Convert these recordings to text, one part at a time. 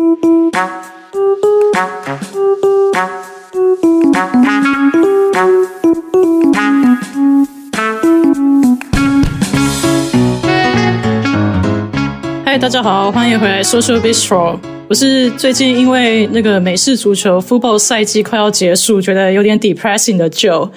嗨，大家好，欢迎回来 Social Bistro。我是最近因为那个美式足球 football 赛季快要结束，觉得有点 depressing 的 Joe。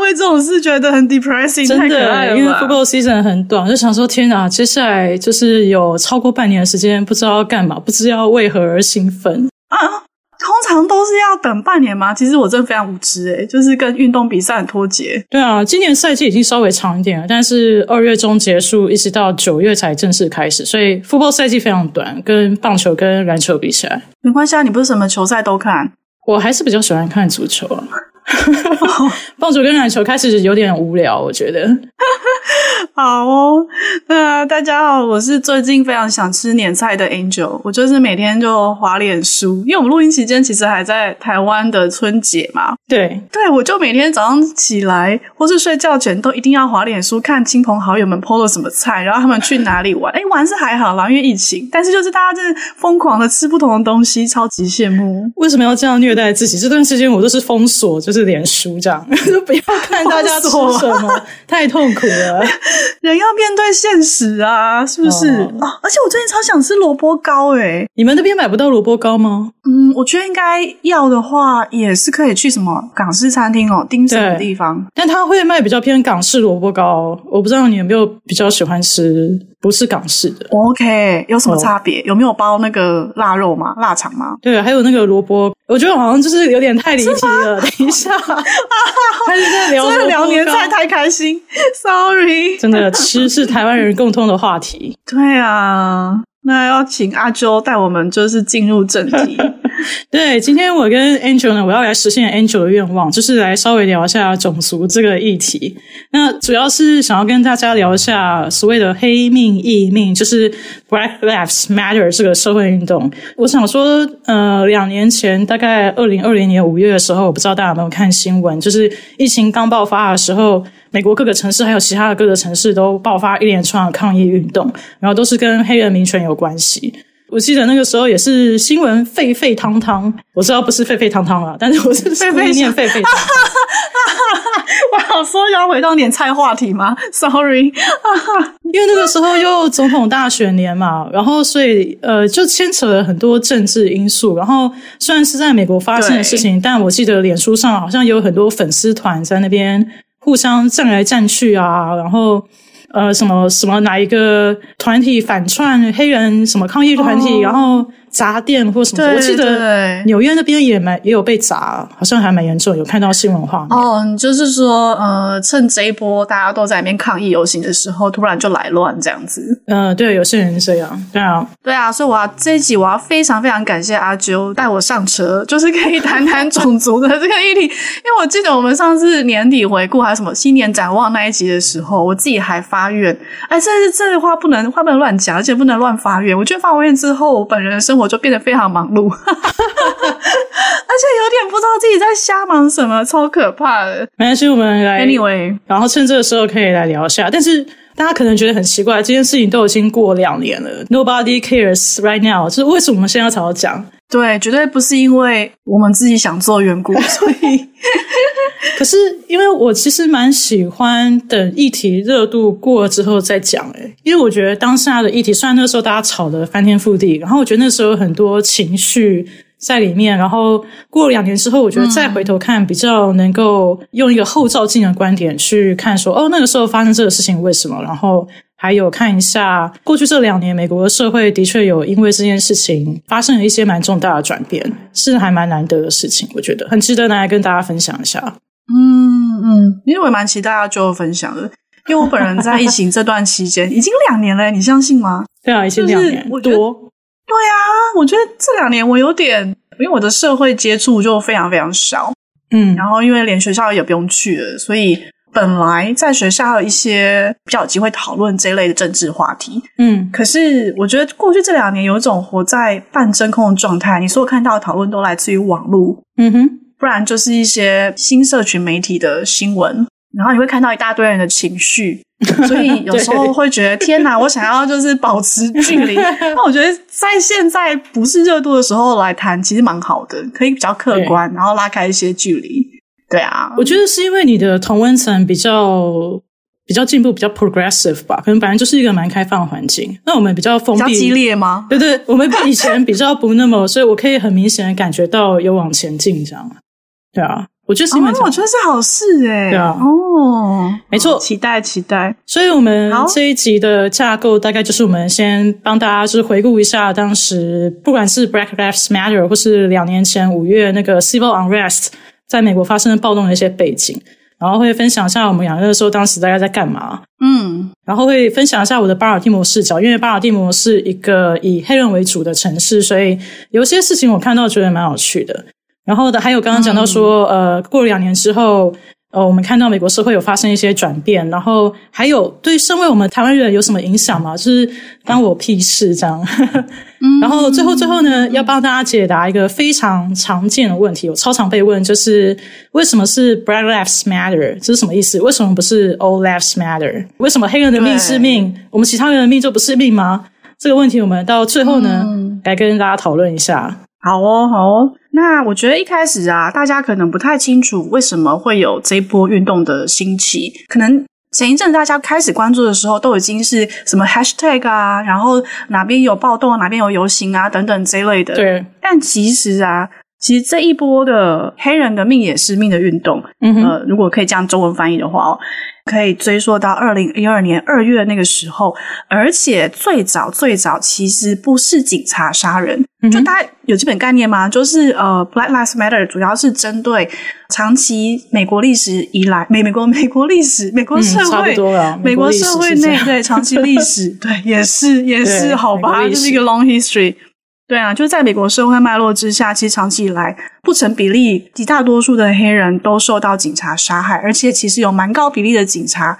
为这种事觉得很 depressing，真的，因为 football season 很短，我就想说天哪，接下来就是有超过半年的时间，不知道要干嘛，不知道为何而兴奋啊。通常都是要等半年吗？其实我真的非常无知诶、欸，就是跟运动比赛很脱节。对啊，今年赛季已经稍微长一点了，但是二月中结束，一直到九月才正式开始，所以 football 赛季非常短，跟棒球跟篮球比起来。没关系啊，你不是什么球赛都看？我还是比较喜欢看足球啊。棒球跟篮球开始有点无聊，我觉得。好哦，那大家好，我是最近非常想吃年菜的 Angel，我就是每天就滑脸书，因为我们录音期间其实还在台湾的春节嘛。对，对，我就每天早上起来或是睡觉前都一定要滑脸书，看亲朋好友们 PO 了什么菜，然后他们去哪里玩。哎，玩是还好啦，因为疫情，但是就是大家真的疯狂的吃不同的东西，超级羡慕。为什么要这样虐待自己？这段时间我都是封锁，就是脸书这样，就不要看大家吃什么，太痛苦了。人要面对现实啊，是不是？哦，哦，而且我最近超想吃萝卜糕诶，你们那边买不到萝卜糕吗？嗯，我觉得应该要的话，也是可以去什么港式餐厅哦，丁什的地方。但他会卖比较偏港式萝卜糕，我不知道你有没有比较喜欢吃不是港式的？OK，有什么差别？哦，有没有包那个腊肉吗？腊肠吗？对，还有那个萝卜，我觉得好像就是有点太离奇了。等一下，还是在聊聊年菜太开心，Sorry。真的，吃是台湾人共通的话题。对啊。那要请阿周带我们，就是进入正题。对，今天我跟 Angel 呢，我要来实现 Angel 的愿望，就是来稍微聊一下种族这个议题。那主要是想要跟大家聊一下所谓的黑命异命，就是 Black Lives Matter 这个社会运动。我想说，呃，两年前，大概二零二零年五月的时候，我不知道大家有没有看新闻，就是疫情刚爆发的时候。美国各个城市还有其他的各个城市都爆发一连串抗议运动，然后都是跟黑人民权有关系。我记得那个时候也是新闻沸沸汤汤，我知道不是沸沸汤汤了，但是我是故意念沸沸汤汤。我好说要回到点菜话题吗？Sorry，因为那个时候又总统大选年嘛，然后所以呃就牵扯了很多政治因素。然后虽然是在美国发生的事情，但我记得脸书上好像有很多粉丝团在那边。互相站来站去啊，然后呃，什么什么哪一个团体反串黑人什么抗议团体，oh. 然后。砸店或什么？我记得纽约那边也蛮也有被砸，好像还蛮严重，有看到新闻画面。哦，你就是说，呃，趁这一波大家都在那边抗议游行的时候，突然就来乱这样子。嗯、呃，对，有些人这样，对啊，对啊，所以我要这一集我要非常非常感谢阿啾带我上车，就是可以谈谈种族的这个议题。因为我记得我们上次年底回顾还有什么新年展望那一集的时候，我自己还发愿，哎，这这这话不能话不能乱讲，而且不能乱发愿。我觉得发完愿之后，我本人的生活。我就变得非常忙碌，而且有点不知道自己在瞎忙什么，超可怕的。没关系，我们来，Anyway，然后趁这个时候可以来聊一下。但是大家可能觉得很奇怪，这件事情都已经过两年了，Nobody cares right now，就是为什么我们现在才要讲？对，绝对不是因为我们自己想做缘故，所以。可是，因为我其实蛮喜欢等议题热度过了之后再讲，诶，因为我觉得当下的议题，虽然那时候大家吵得翻天覆地，然后我觉得那时候有很多情绪在里面，然后过了两年之后，我觉得再回头看，比较能够用一个后照镜的观点去看说，说哦，那个时候发生这个事情为什么，然后。还有看一下过去这两年，美国的社会的确有因为这件事情发生了一些蛮重大的转变，是还蛮难得的事情，我觉得很值得拿来跟大家分享一下。嗯嗯，因为我蛮期待就分享的，因为我本人在疫情这段期间已经两年了，你相信吗？对啊，已经两年多。对啊，我觉得这两年我有点，因为我的社会接触就非常非常少，嗯，然后因为连学校也不用去了，所以。本来在学校有一些比较有机会讨论这一类的政治话题，嗯，可是我觉得过去这两年有一种活在半真空的状态，你所有看到的讨论都来自于网络，嗯哼，不然就是一些新社群媒体的新闻，然后你会看到一大堆人的情绪，所以 有时候会觉得天哪，我想要就是保持距离。那我觉得在现在不是热度的时候来谈，其实蛮好的，可以比较客观，然后拉开一些距离。对啊，我觉得是因为你的同温层比较比较进步，比较 progressive 吧，可能本来就是一个蛮开放的环境。那我们比较封闭，比较激烈吗？对对，我们以前比较不那么，所以我可以很明显的感觉到有往前进这样。对啊。我觉得是因为、哦，我觉得是好事诶对啊，哦，没错，期待期待。所以，我们这一集的架构大概就是我们先帮大家就是回顾一下当时，不管是 Black Lives Matter 或是两年前五月那个 Civil Unrest 在美国发生的暴动的一些背景，然后会分享一下我们两个那时候当时大概在干嘛，嗯，然后会分享一下我的巴尔的摩视角，因为巴尔的摩是一个以黑人为主的城市，所以有些事情我看到觉得蛮有趣的。然后的还有刚刚讲到说，嗯、呃，过了两年之后，呃，我们看到美国社会有发生一些转变，然后还有对身为我们台湾人有什么影响吗？就是关我屁事这样。嗯、然后最后最后呢，要帮大家解答一个非常常见的问题，我超常被问，就是为什么是 Black Lives Matter？这是什么意思？为什么不是 All Lives Matter？为什么黑人的命是命，我们其他人的命就不是命吗？这个问题我们到最后呢，嗯、来跟大家讨论一下。好哦，好哦。那我觉得一开始啊，大家可能不太清楚为什么会有这一波运动的兴起。可能前一阵大家开始关注的时候，都已经是什么 hashtag 啊，然后哪边有暴动，哪边有游行啊，等等这一类的。对。但其实啊，其实这一波的黑人的命也是命的运动，嗯哼，呃，如果可以这样中文翻译的话哦。可以追溯到二零一二年二月那个时候，而且最早最早其实不是警察杀人，嗯、就大家有基本概念吗？就是呃，Black Lives Matter 主要是针对长期美国历史以来美美国美国历史美国社会、多了，美国社会内对长期历史对也是也 是好吧，就是一个 long history。对啊，就是在美国社会脉络之下，其实长期以来不成比例，极大多数的黑人都受到警察杀害，而且其实有蛮高比例的警察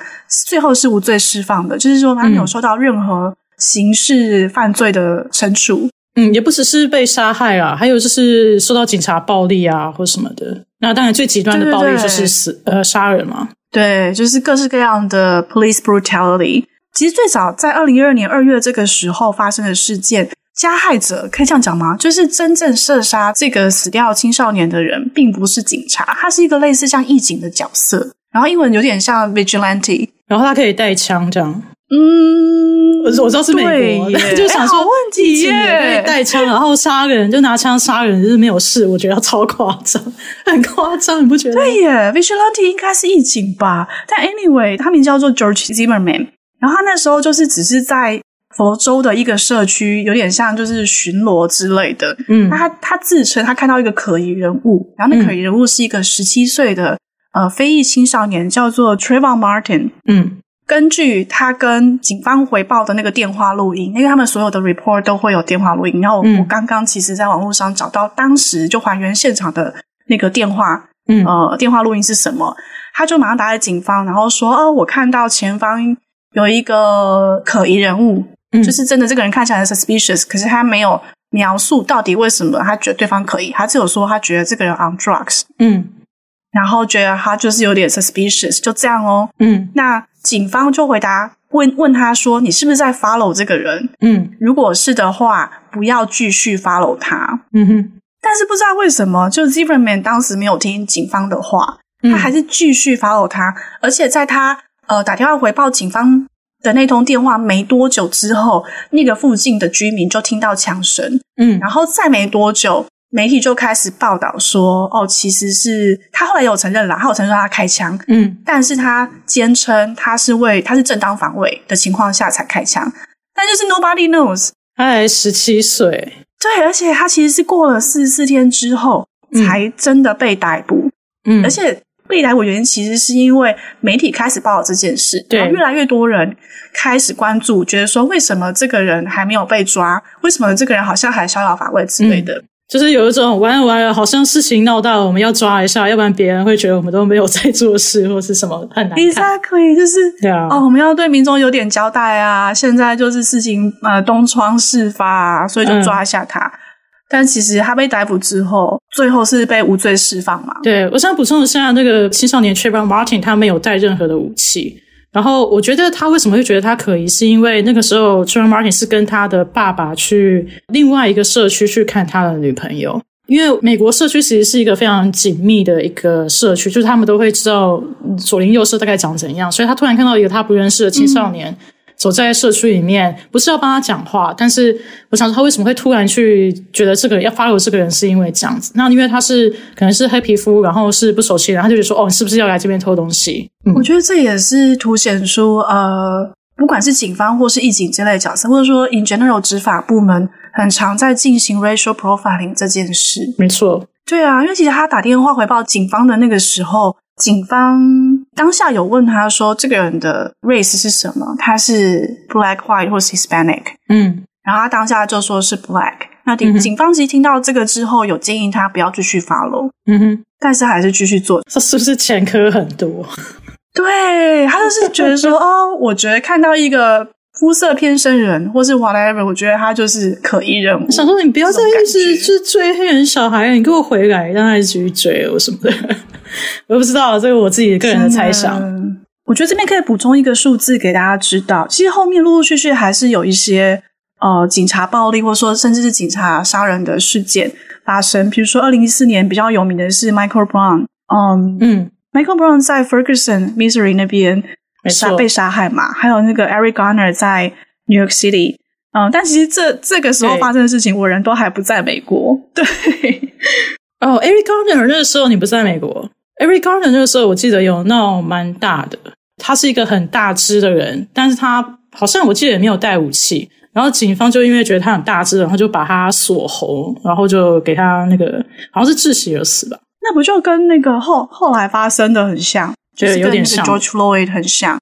最后是无罪释放的，就是说他没有受到任何刑事犯罪的惩处。嗯，也不只是被杀害啊，还有就是受到警察暴力啊或什么的。那当然最极端的暴力就是死呃杀人嘛。对，就是各式各样的 police brutality。其实最早在二零一二年二月这个时候发生的事件。加害者可以这样讲吗？就是真正射杀这个死掉青少年的人，并不是警察，他是一个类似像义警的角色。然后英文有点像 vigilante，然后他可以带枪这样。嗯，我我知道是美国，就想说义警也可以带枪，然后杀人就拿枪杀人，就是没有事。我觉得超夸张，很夸张，你不觉得？对耶，vigilante 应该是义警吧？但 anyway，他名叫做 George Zimmerman，然后他那时候就是只是在。佛州的一个社区有点像就是巡逻之类的，嗯，那他他自称他看到一个可疑人物，然后那可疑人物是一个十七岁的、嗯、呃非裔青少年，叫做 Trayvon Martin，嗯，根据他跟警方回报的那个电话录音，因为他们所有的 report 都会有电话录音，然后我，我刚刚其实在网络上找到当时就还原现场的那个电话，嗯，呃，电话录音是什么？他就马上打给警方，然后说，哦，我看到前方有一个可疑人物。就是真的，这个人看起来很 suspicious，可是他没有描述到底为什么他觉得对方可以，他只有说他觉得这个人 on drugs，嗯，然后觉得他就是有点 suspicious，就这样哦，嗯，那警方就回答问问他说，你是不是在 follow 这个人？嗯，如果是的话，不要继续 follow 他，嗯哼，但是不知道为什么，就 Zimmerman 当时没有听警方的话，他还是继续 follow 他，而且在他呃打电话回报警方。的那通电话没多久之后，那个附近的居民就听到枪声，嗯，然后再没多久，媒体就开始报道说，哦，其实是他后来有承认了，他有承认他开枪，嗯，但是他坚称他是为他是正当防卫的情况下才开枪，但就是 nobody knows，他才十七岁，对，而且他其实是过了四十四天之后才真的被逮捕，嗯，而且。被逮捕原因其实是因为媒体开始报道这件事，对，然后越来越多人开始关注，觉得说为什么这个人还没有被抓？为什么这个人好像还逍遥法外之类的？嗯，就是有一种完了完了，好像事情闹大了，我们要抓一下，要不然别人会觉得我们都没有在做事，或是什么很难看。Exactly，就是对啊，哦，我们要对民众有点交代啊。现在就是事情呃东窗事发啊，所以就抓一下他。嗯但其实他被逮捕之后，最后是被无罪释放嘛？对，我想补充一下，那个青少年 Trayvon Martin 他没有带任何的武器。然后我觉得他为什么会觉得他可疑，是因为那个时候 Trayvon Martin 是跟他的爸爸去另外一个社区去看他的女朋友。因为美国社区其实是一个非常紧密的一个社区，就是他们都会知道左邻右舍大概长怎样，所以他突然看到一个他不认识的青少年走在社区里面，不是要帮他讲话，但是我想说他为什么会突然去觉得这个要 follow 这个人，是因为这样子。那因为他是可能是黑皮肤，然后是不熟悉然后，他就觉得说哦，你是不是要来这边偷东西？嗯，我觉得这也是凸显出呃，不管是警方或是义警这类角色，或者说 in general 执法部门。很常在进行 racial profiling 这件事，没错，对啊，因为其实他打电话回报警方的那个时候，警方当下有问他说这个人的 race 是什么，他是 black、white 或是 Hispanic，嗯，然后他当下就说是 black，那警警方其实听到这个之后，有建议他不要继续 follow，嗯哼，但是还是继续做，这是不是前科很多？对，他就是觉得说，哦，我觉得看到一个。肤色偏深人，或是 whatever，我觉得他就是可疑人物。想说你不要再一直去追黑人小孩，你给我回来，让他继续追我什么的。我也不知道，这个我自己个人的猜想。我觉得这边可以补充一个数字给大家知道，其实后面陆陆续续还是有一些呃警察暴力，或者说甚至是警察杀人的事件发生。比如说二零一四年比较有名的是 Michael Brown，嗯嗯，Michael Brown 在 Ferguson Missouri 那边。杀被杀害嘛？还有那个 Eric Garner 在 New York City，嗯，但其实这这个时候发生的事情，我人都还不在美国。对，哦，Eric Garner 那个时候你不在美国。Eric Garner 那个时候我记得有闹蛮大的，他是一个很大只的人，但是他好像我记得也没有带武器，然后警方就因为觉得他很大只，然后就把他锁喉，然后就给他那个好像是窒息而死吧？那不就跟那个后后来发生的很像？觉得有点像。George Floyd 很像，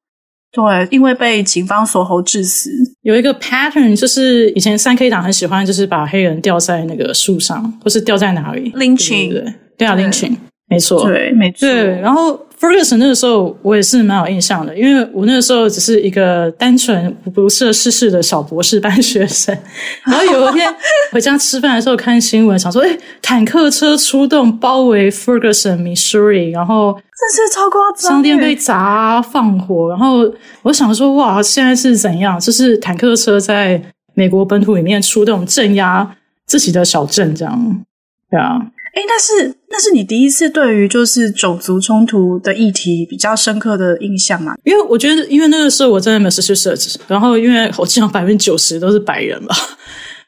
对，因为被警方锁喉致死。有一个 pattern，就是以前三 K 党很喜欢，就是把黑人吊在那个树上，或是吊在哪里，lynching，对，对，对啊，lynching，没错，对，没错，对，然后。Ferguson 那个时候我也是蛮有印象的，因为我那个时候只是一个单纯不涉世事的小博士班学生，然后有一天回家吃饭的时候看新闻，想说，诶，坦克车出动包围 Ferguson Missouri，然后这是超夸张，商店被砸放火，然后我想说，哇，现在是怎样？就是坦克车在美国本土里面出动镇压自己的小镇，这样，对啊。哎，那是那是你第一次对于就是种族冲突的议题比较深刻的印象吗？因为我觉得，因为那个时候我在 Massachusetts，然后因为我基本上百分之九十都是白人吧。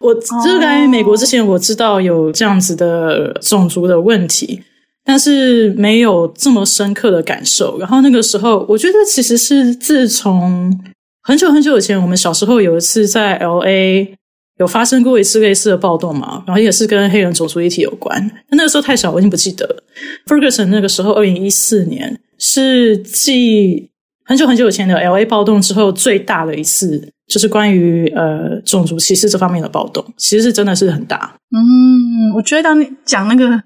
我就是来美国之前，我知道有这样子的种族的问题，但是没有这么深刻的感受。然后那个时候，我觉得其实是自从很久很久以前，我们小时候有一次在 LA。有发生过一次类似的暴动嘛？然后也是跟黑人种族议题有关。但那个时候太小，我已经不记得了。Ferguson 那个时候，二零一四年是继很久很久以前的 LA 暴动之后最大的一次，就是关于呃种族歧视这方面的暴动，其实是真的是很大。嗯，我觉得当你讲那个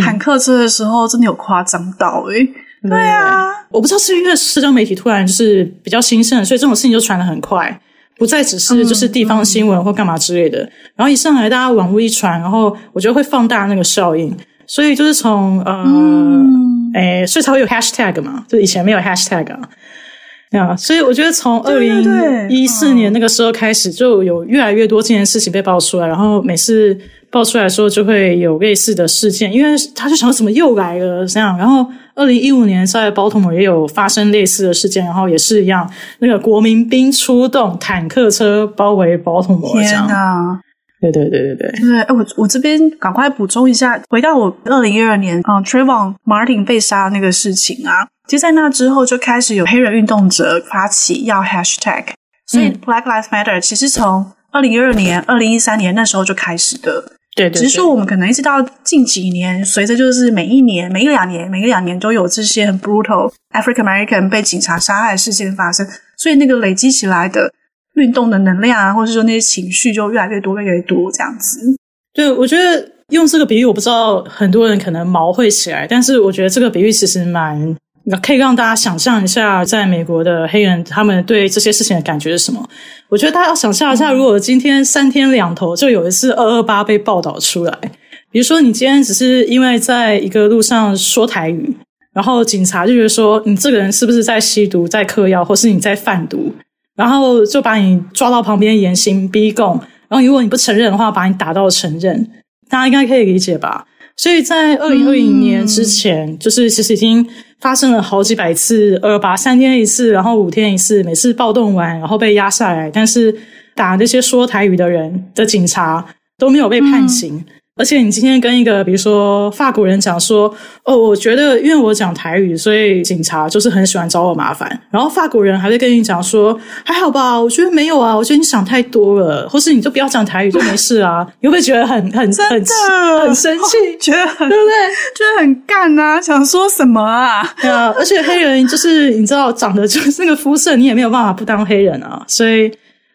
坦克车的时候，嗯、真的有夸张到诶、欸、对啊，我不知道是因为社交媒体突然就是比较兴盛，所以这种事情就传的很快。不再只是就是地方新闻或干嘛之类的，嗯嗯、然后一上来大家网络一传，然后我觉得会放大那个效应，所以就是从呃，嗯、诶，所以才会有 hashtag 嘛，就以前没有 hashtag 啊，啊，所以我觉得从二零一四年那个时候开始，就有越来越多这件事情被爆出来，然后每次。爆出来说就会有类似的事件，因为他就想怎么又来了这样。然后二零一五年在 Baltimore 也有发生类似的事件，然后也是一样，那个国民兵出动，坦克车包围 Baltimore 这样。天哪！对对对对对。对，我我这边赶快补充一下，回到我二零一二年啊、嗯、Trayvon Martin 被杀那个事情啊，其实在那之后就开始有黑人运动者发起要 Hashtag，所以 Black Lives Matter 其实从二零一二年、二零一三年那时候就开始的。对，对，对，只是说我们可能一直到近几年，随着就是每一年、每一两年、每一两年都有这些很 brutal African American 被警察杀害的事件发生，所以那个累积起来的运动的能量啊，或者是说那些情绪就越来越多、越来越多这样子。对，我觉得用这个比喻，我不知道很多人可能毛会起来，但是我觉得这个比喻其实蛮可以让大家想象一下，在美国的黑人他们对这些事情的感觉是什么？我觉得大家要想象一下，如果今天三天两头就有一次二二八被报道出来，比如说你今天只是因为在一个路上说台语，然后警察就觉得说你这个人是不是在吸毒、在嗑药，或是你在贩毒，然后就把你抓到旁边严刑逼供，然后如果你不承认的话，把你打到承认，大家应该可以理解吧？所以在二零二零年之前，嗯、就是其实已经发生了好几百次二二八，三天一次，然后五天一次，每次暴动完然后被压下来，但是打那些说台语的人的警察都没有被判刑。嗯而且你今天跟一个比如说法国人讲说，哦，我觉得因为我讲台语，所以警察就是很喜欢找我麻烦。然后法国人还会跟你讲说，还好吧，我觉得没有啊，我觉得你想太多了，或是你就不要讲台语就没事啊。你会不会觉得很很很很生气？觉得很对不对？觉得很干啊，想说什么啊？对啊，而且黑人就是你知道长得就是那个肤色，你也没有办法不当黑人啊，所以。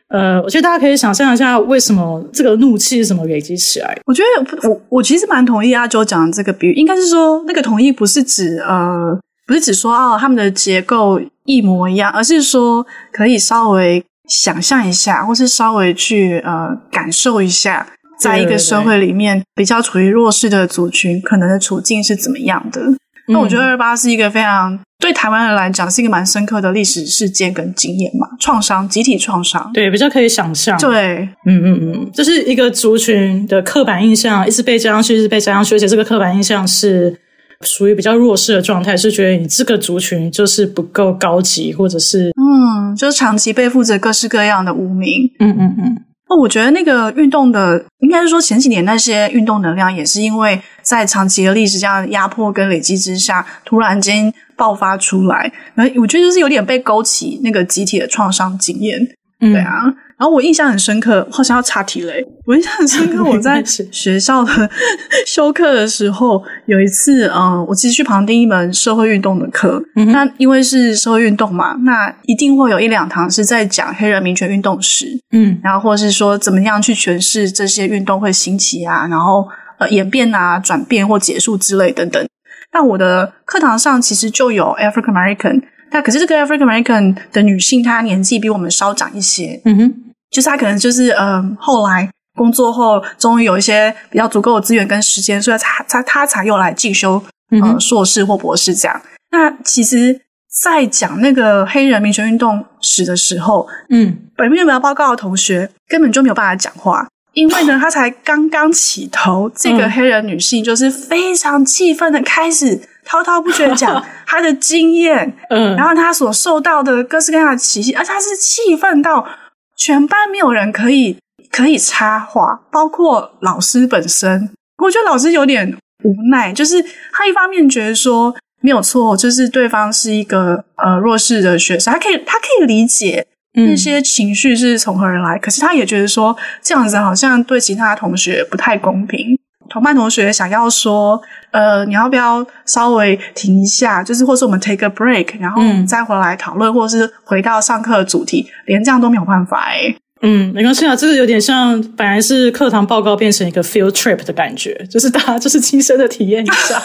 呃，我觉得大家可以想象一下，为什么这个怒气是怎么累积起来？我觉得我我其实蛮同意阿周讲的这个比喻，应该是说那个同意不是指呃，不是指说哦他们的结构一模一样，而是说可以稍微想象一下，或是稍微去呃感受一下，在一个社会里面比较处于弱势的族群可能的处境是怎么样的。那我觉得二二八是一个非常对台湾人来讲是一个蛮深刻的历史事件跟经验嘛，创伤，集体创伤，对，比较可以想象。对，嗯嗯嗯，就是一个族群的刻板印象一直被加上去，一直被加上去，而且这个刻板印象是属于比较弱势的状态，是觉得你这个族群就是不够高级，或者是嗯，就是长期背负着各式各样的污名。嗯嗯嗯。哦，我觉得那个运动的，应该是说前几年那些运动能量，也是因为在长期的历史这样的压迫跟累积之下，突然间爆发出来。然后我觉得就是有点被勾起那个集体的创伤经验，嗯、对啊。然后我印象很深刻，好像要查题了。我印象很深刻，我在 学校的 修课的时候，有一次，嗯，我其实去旁听一门社会运动的课。嗯、那因为是社会运动嘛，那一定会有一两堂是在讲黑人民权运动史，嗯，然后或者是说怎么样去诠释这些运动会兴起啊，然后呃演变啊、转变或结束之类等等。那我的课堂上其实就有 African American，那可是这个 African American 的女性，她年纪比我们稍长一些，嗯哼。就是他可能就是嗯，后来工作后终于有一些比较足够的资源跟时间，所以他他他才又来进修嗯硕士或博士这样。那其实，在讲那个黑人民权运动史的时候，嗯，本面没有报告的同学根本就没有办法讲话，因为呢，他才刚刚起头，这个黑人女性就是非常气愤的开始滔滔不绝讲 她的经验，嗯，然后她所受到的各式各样的歧视，而且她是气愤到。全班没有人可以可以插话，包括老师本身。我觉得老师有点无奈，就是他一方面觉得说没有错，就是对方是一个呃弱势的学生，他可以他可以理解那些情绪是从何而来，嗯、可是他也觉得说这样子好像对其他同学不太公平。同班同学想要说，呃，你要不要稍微停一下？就是，或是我们 take a break，然后再回来讨论，嗯、或是回到上课的主题，连这样都没有办法诶。嗯，没关系啊，这个有点像本来是课堂报告变成一个 field trip 的感觉，就是大家就是亲身的体验一下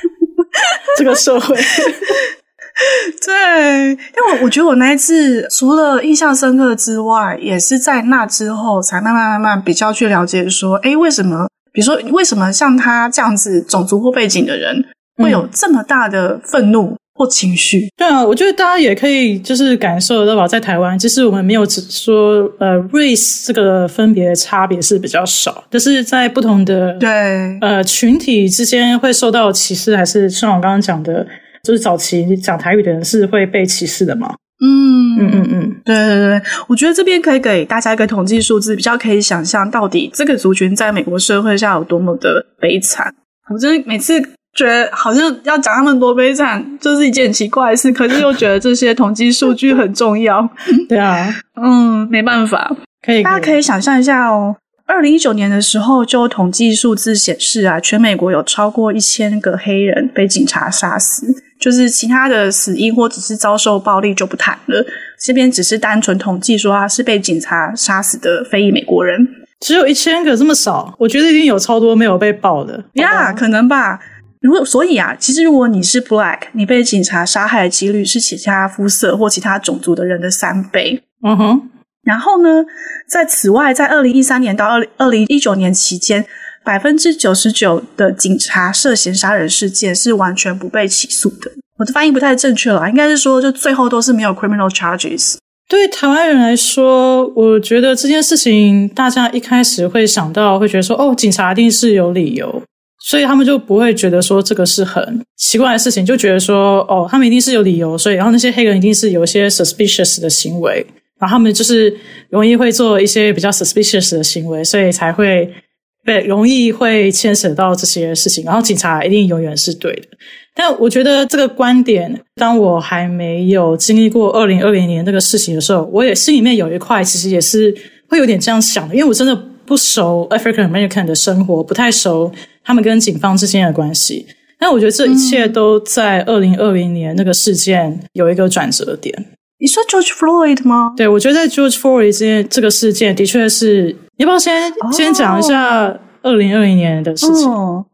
这个社会。对，因为我我觉得我那一次除了印象深刻之外，也是在那之后才慢慢慢慢比较去了解说，诶，为什么？比如说，为什么像他这样子种族或背景的人会有这么大的愤怒或情绪？嗯、对啊，我觉得大家也可以就是感受得到吧，在台湾，其实我们没有只说呃 race 这个分别的差别是比较少，但是在不同的对呃群体之间会受到歧视，还是像我刚刚讲的，就是早期讲台语的人是会被歧视的吗？嗯嗯嗯嗯，对对对，我觉得这边可以给大家一个统计数字，比较可以想象到底这个族群在美国社会下有多么的悲惨。我真的每次觉得好像要讲他们多悲惨，就是一件很奇怪的事，可是又觉得这些统计数据很重要。对啊，嗯，没办法，可以，大家可以想象一下哦。二零一九年的时候，就统计数字显示啊，全美国有超过一千个黑人被警察杀死。就是其他的死因或只是遭受暴力就不谈了，这边只是单纯统计说他是被警察杀死的非裔美国人，只有一千个这么少，我觉得一定有超多没有被报的呀，yeah, 可能吧。如果所以啊，其实如果你是 black，你被警察杀害的几率是其他肤色或其他种族的人的三倍。嗯哼。然后呢，在此外，在二零一三年到二零二零一九年期间，百分之九十九的警察涉嫌杀人事件是完全不被起诉的。我的翻译不太正确了，应该是说，就最后都是没有 criminal charges。对台湾人来说，我觉得这件事情，大家一开始会想到，会觉得说，哦，警察一定是有理由。所以他们就不会觉得说这个是很奇怪的事情，就觉得说哦，他们一定是有理由，所以然后那些黑人一定是有一些 suspicious 的行为，然后他们就是容易会做一些比较 suspicious 的行为，所以才会被容易会牵扯到这些事情。然后警察一定永远是对的。但我觉得这个观点，当我还没有经历过二零二零年那个事情的时候，我也心里面有一块其实也是会有点这样想的，因为我真的不熟 African American 的生活，不太熟。他们跟警方之间的关系，但我觉得这一切都在二零二零年那个事件有一个转折点。你说 George Floyd 吗？对，我觉得在 George Floyd 这件这个事件的确是，你要不要先、oh. 先讲一下二零二零年的事情？哦，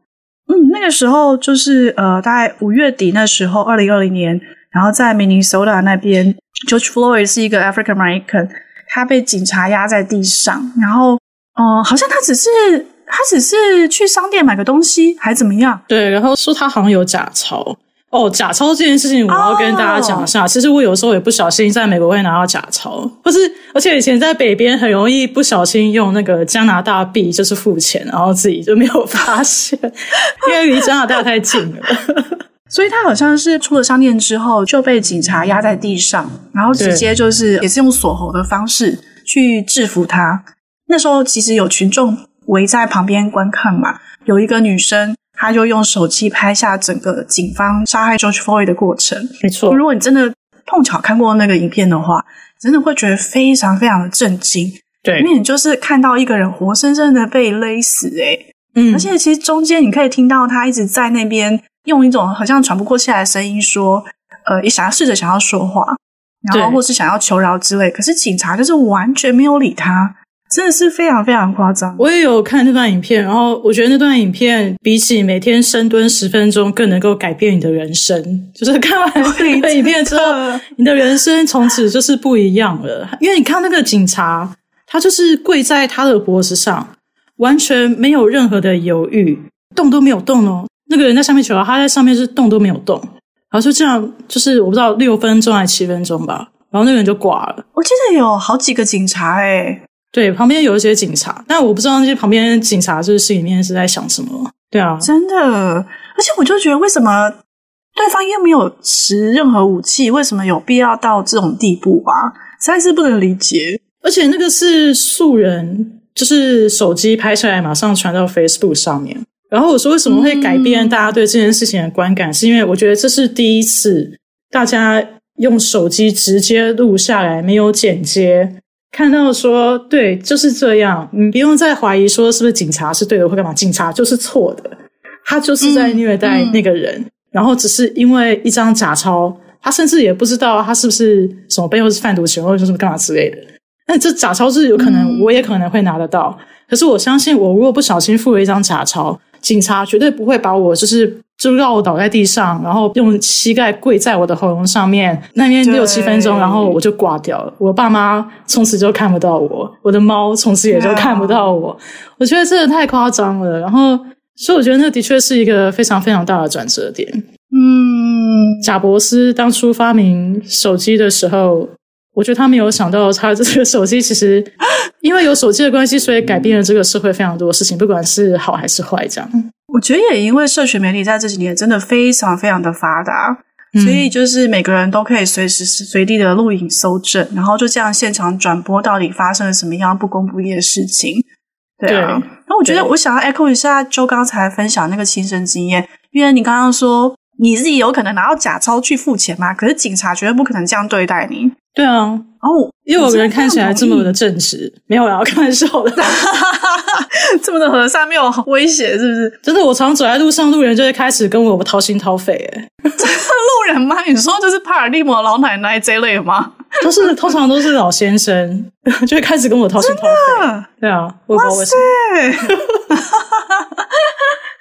嗯，那个时候就是呃，大概五月底那时候，二零二零年，然后在明尼苏达那边，George Floyd 是一个 African American，他被警察压在地上，然后，嗯、呃，好像他只是。他只是去商店买个东西，还怎么样？对，然后说他好像有假钞哦，假钞这件事情我要跟大家讲一下。Oh. 其实我有时候也不小心在美国会拿到假钞，不是，而且以前在北边很容易不小心用那个加拿大币就是付钱，然后自己就没有发现，因为离加拿大太近了。所以他好像是出了商店之后就被警察压在地上，然后直接就是也是用锁喉的方式去制服他。那时候其实有群众。围在旁边观看嘛，有一个女生，她就用手机拍下整个警方杀害 George Floyd 的过程。没错，如果你真的碰巧看过那个影片的话，真的会觉得非常非常的震惊。对，因为你就是看到一个人活生生的被勒死，诶嗯，而且其实中间你可以听到他一直在那边用一种好像喘不过气来的声音说，呃，也想要试着想要说话，然后或是想要求饶之类，可是警察就是完全没有理他。真的是非常非常夸张。我也有看那段影片，然后我觉得那段影片比起每天深蹲十分钟更能够改变你的人生。就是看完那个影片之后，你的人生从此就是不一样了。因为你看那个警察，他就是跪在他的脖子上，完全没有任何的犹豫，动都没有动哦。那个人在上面求饶，他在上面是动都没有动，然后就这样，就是我不知道六分钟还是七分钟吧，然后那个人就挂了。我记得有好几个警察诶对，旁边有一些警察，但我不知道那些旁边警察就是心里面是在想什么。对啊，真的，而且我就觉得，为什么对方又没有持任何武器，为什么有必要到这种地步啊？实在是不能理解。而且那个是素人，就是手机拍下来，马上传到 Facebook 上面。然后我说，为什么会改变大家对这件事情的观感？嗯，是因为我觉得这是第一次，大家用手机直接录下来，没有剪接。看到说，对，就是这样，你不用再怀疑说是不是警察是对的或干嘛，警察就是错的，他就是在虐待那个人，嗯嗯、然后只是因为一张假钞，他甚至也不知道他是不是什么背后是贩毒行为或者是干嘛之类的。那这假钞是有可能，我也可能会拿得到，嗯、可是我相信，我如果不小心付了一张假钞，警察绝对不会把我就是。就让我倒在地上，然后用膝盖跪在我的喉咙上面，那边六七分钟，然后我就挂掉了。我爸妈从此就看不到我，我的猫从此也就看不到我。我觉得这个太夸张了。然后，所以我觉得那的确是一个非常非常大的转折点。嗯，贾伯斯当初发明手机的时候，我觉得他没有想到，他这个手机其实 因为有手机的关系，所以改变了这个社会非常多的事情，不管是好还是坏，这样。我觉得也因为社群媒体在这几年真的非常非常的发达，嗯、所以就是每个人都可以随时随地的录影搜证，然后就这样现场转播到底发生了什么样不公不义的事情。对啊，对，那我觉得我想要 echo 一下就刚才分享那个亲身经验，因为你刚刚说你自己有可能拿到假钞去付钱嘛，可是警察绝对不可能这样对待你。对啊，哦，因为我人看起来这么的正直，没有啦，开玩笑的，这么的和善，没有威胁，是不是？真的，我常走在路上，路人就会开始跟我掏心掏肺，哎，路人吗？你说就是帕尔蒂摩老奶奶这类吗？都是通常都是老先生，就会开始跟我掏心掏肺。对啊，我不知道为什么。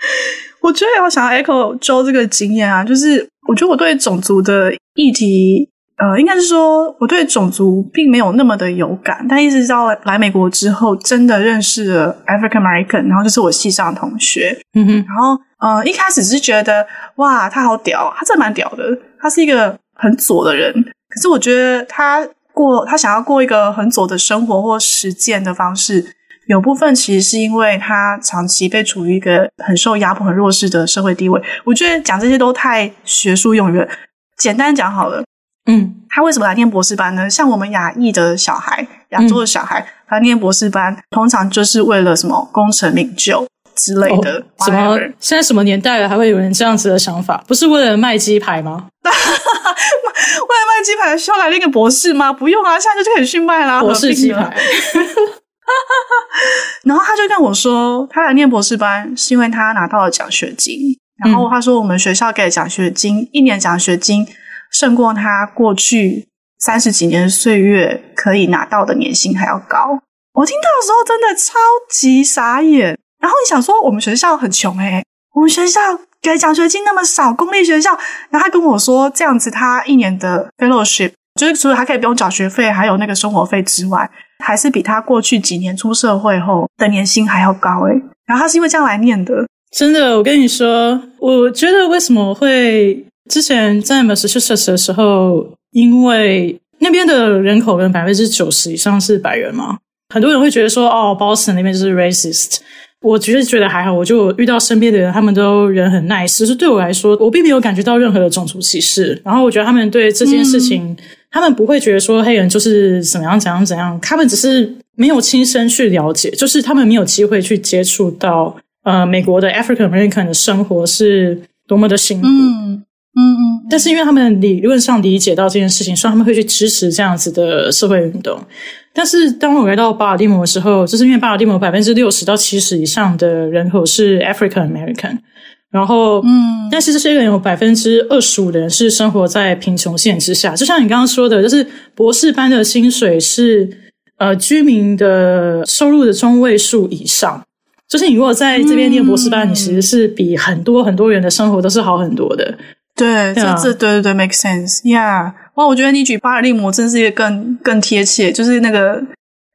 我觉得我想要 echo Joe 这个经验啊，就是我觉得我对种族的议题，呃，应该是说我对种族并没有那么的有感，但一直到来美国之后，真的认识了 African American，然后就是我系上的同学，嗯哼，然后呃，一开始是觉得哇，他好屌，他真的蛮屌的，他是一个很左的人，可是我觉得他过他想要过一个很左的生活或实践的方式。有部分其实是因为他长期被处于一个很受压迫、很弱势的社会地位。我觉得讲这些都太学术用语了，简单讲好了。嗯，他为什么来念博士班呢？像我们亚裔的小孩、亚洲的小孩，他、嗯、念博士班通常就是为了什么功成名就之类的。哦、什么？现在什么年代了，还会有人这样子的想法？不是为了卖鸡排吗？为了卖鸡排需要来那个博士吗？不用啊，现在就可以去卖啦，博士鸡排。然后他就跟我说，他来念博士班是因为他拿到了奖学金。然后他说，我们学校给奖学金，一年奖学金胜过他过去三十几年岁月可以拿到的年薪还要高。我听到的时候真的超级傻眼。然后你想说，我们学校很穷诶，我们学校给奖学金那么少，公立学校。然后他跟我说，这样子他一年的 fellowship 就是除了他可以不用缴学费，还有那个生活费之外。还是比他过去几年出社会后的年薪还要高诶，然后他是因为这样来念的。真的，我跟你说，我觉得为什么会之前在 Massachusetts 的时候，因为那边的人口跟百分之九十以上是白人嘛，很多人会觉得说，哦，Boston 那边就是 racist。我其实觉得还好，我就遇到身边的人，他们都人很 nice，就是对我来说，我并没有感觉到任何的种族歧视。然后我觉得他们对这件事情。嗯他们不会觉得说黑人就是怎么样怎样怎样，他们只是没有亲身去了解，就是他们没有机会去接触到呃美国的 African American 的生活是多么的辛苦。嗯嗯嗯。但是因为他们理论上理解到这件事情，所以他们会去支持这样子的社会运动。但是当我来到巴尔的摩的时候，就是因为巴尔的摩百分之六十到七十以上的人口是 African American。然后，嗯，但是这些人有百分之二十五的人是生活在贫穷线之下。就像你刚刚说的，就是博士班的薪水是呃居民的收入的中位数以上。就是你如果在这边念博士班，嗯、你其实是比很多很多人的生活都是好很多的。对，这这对对对，make sense，yeah。哇，我觉得你举巴尔的摩真是一个更更贴切，就是那个。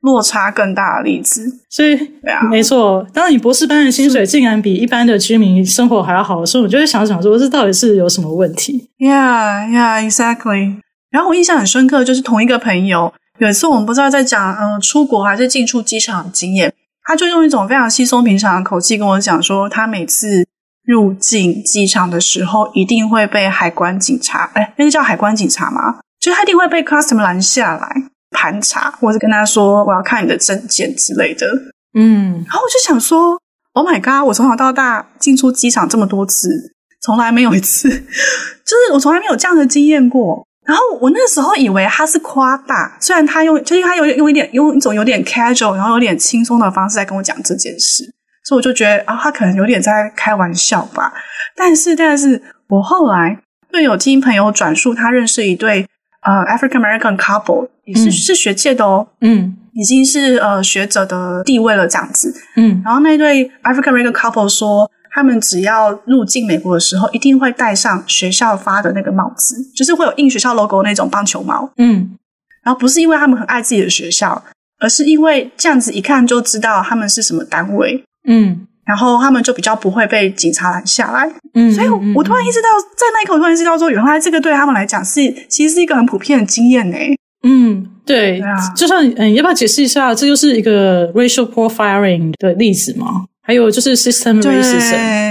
落差更大的例子，所以对啊，没错。当你博士班的薪水竟然比一般的居民生活还要好的时候，我就会想想说，这到底是有什么问题？Yeah, yeah, exactly. 然后我印象很深刻，就是同一个朋友，有一次我们不知道在讲嗯出国还是进出机场的经验，他就用一种非常稀松平常的口气跟我讲说，他每次入境机场的时候，一定会被海关警察，哎，那个叫海关警察吗？就他一定会被 custom 拦下来。盘查，或者跟他说我要看你的证件之类的，嗯，然后我就想说，Oh my god！我从小到大进出机场这么多次，从来没有一次，就是我从来没有这样的经验过。然后我那时候以为他是夸大，虽然他用，就是他有用一点用一种有点 casual，然后有点轻松的方式在跟我讲这件事，所以我就觉得啊，他可能有点在开玩笑吧。但是，但是我后来就有听朋友转述，他认识一对。呃、uh,，African American couple 也是、嗯、是学界的哦，嗯，已经是呃学者的地位了这样子，嗯，然后那对 African American couple 说，他们只要入境美国的时候，一定会戴上学校发的那个帽子，就是会有印学校 logo 那种棒球帽，嗯，然后不是因为他们很爱自己的学校，而是因为这样子一看就知道他们是什么单位，嗯。然后他们就比较不会被警察拦下来，嗯，所以我突然意识到，在那一刻我突然意识到说，原来这个对他们来讲是其实是一个很普遍的经验呢。嗯，对，对啊，就像嗯，要不要解释一下，这就是一个 racial profiling 的例子嘛？还有就是 system racism。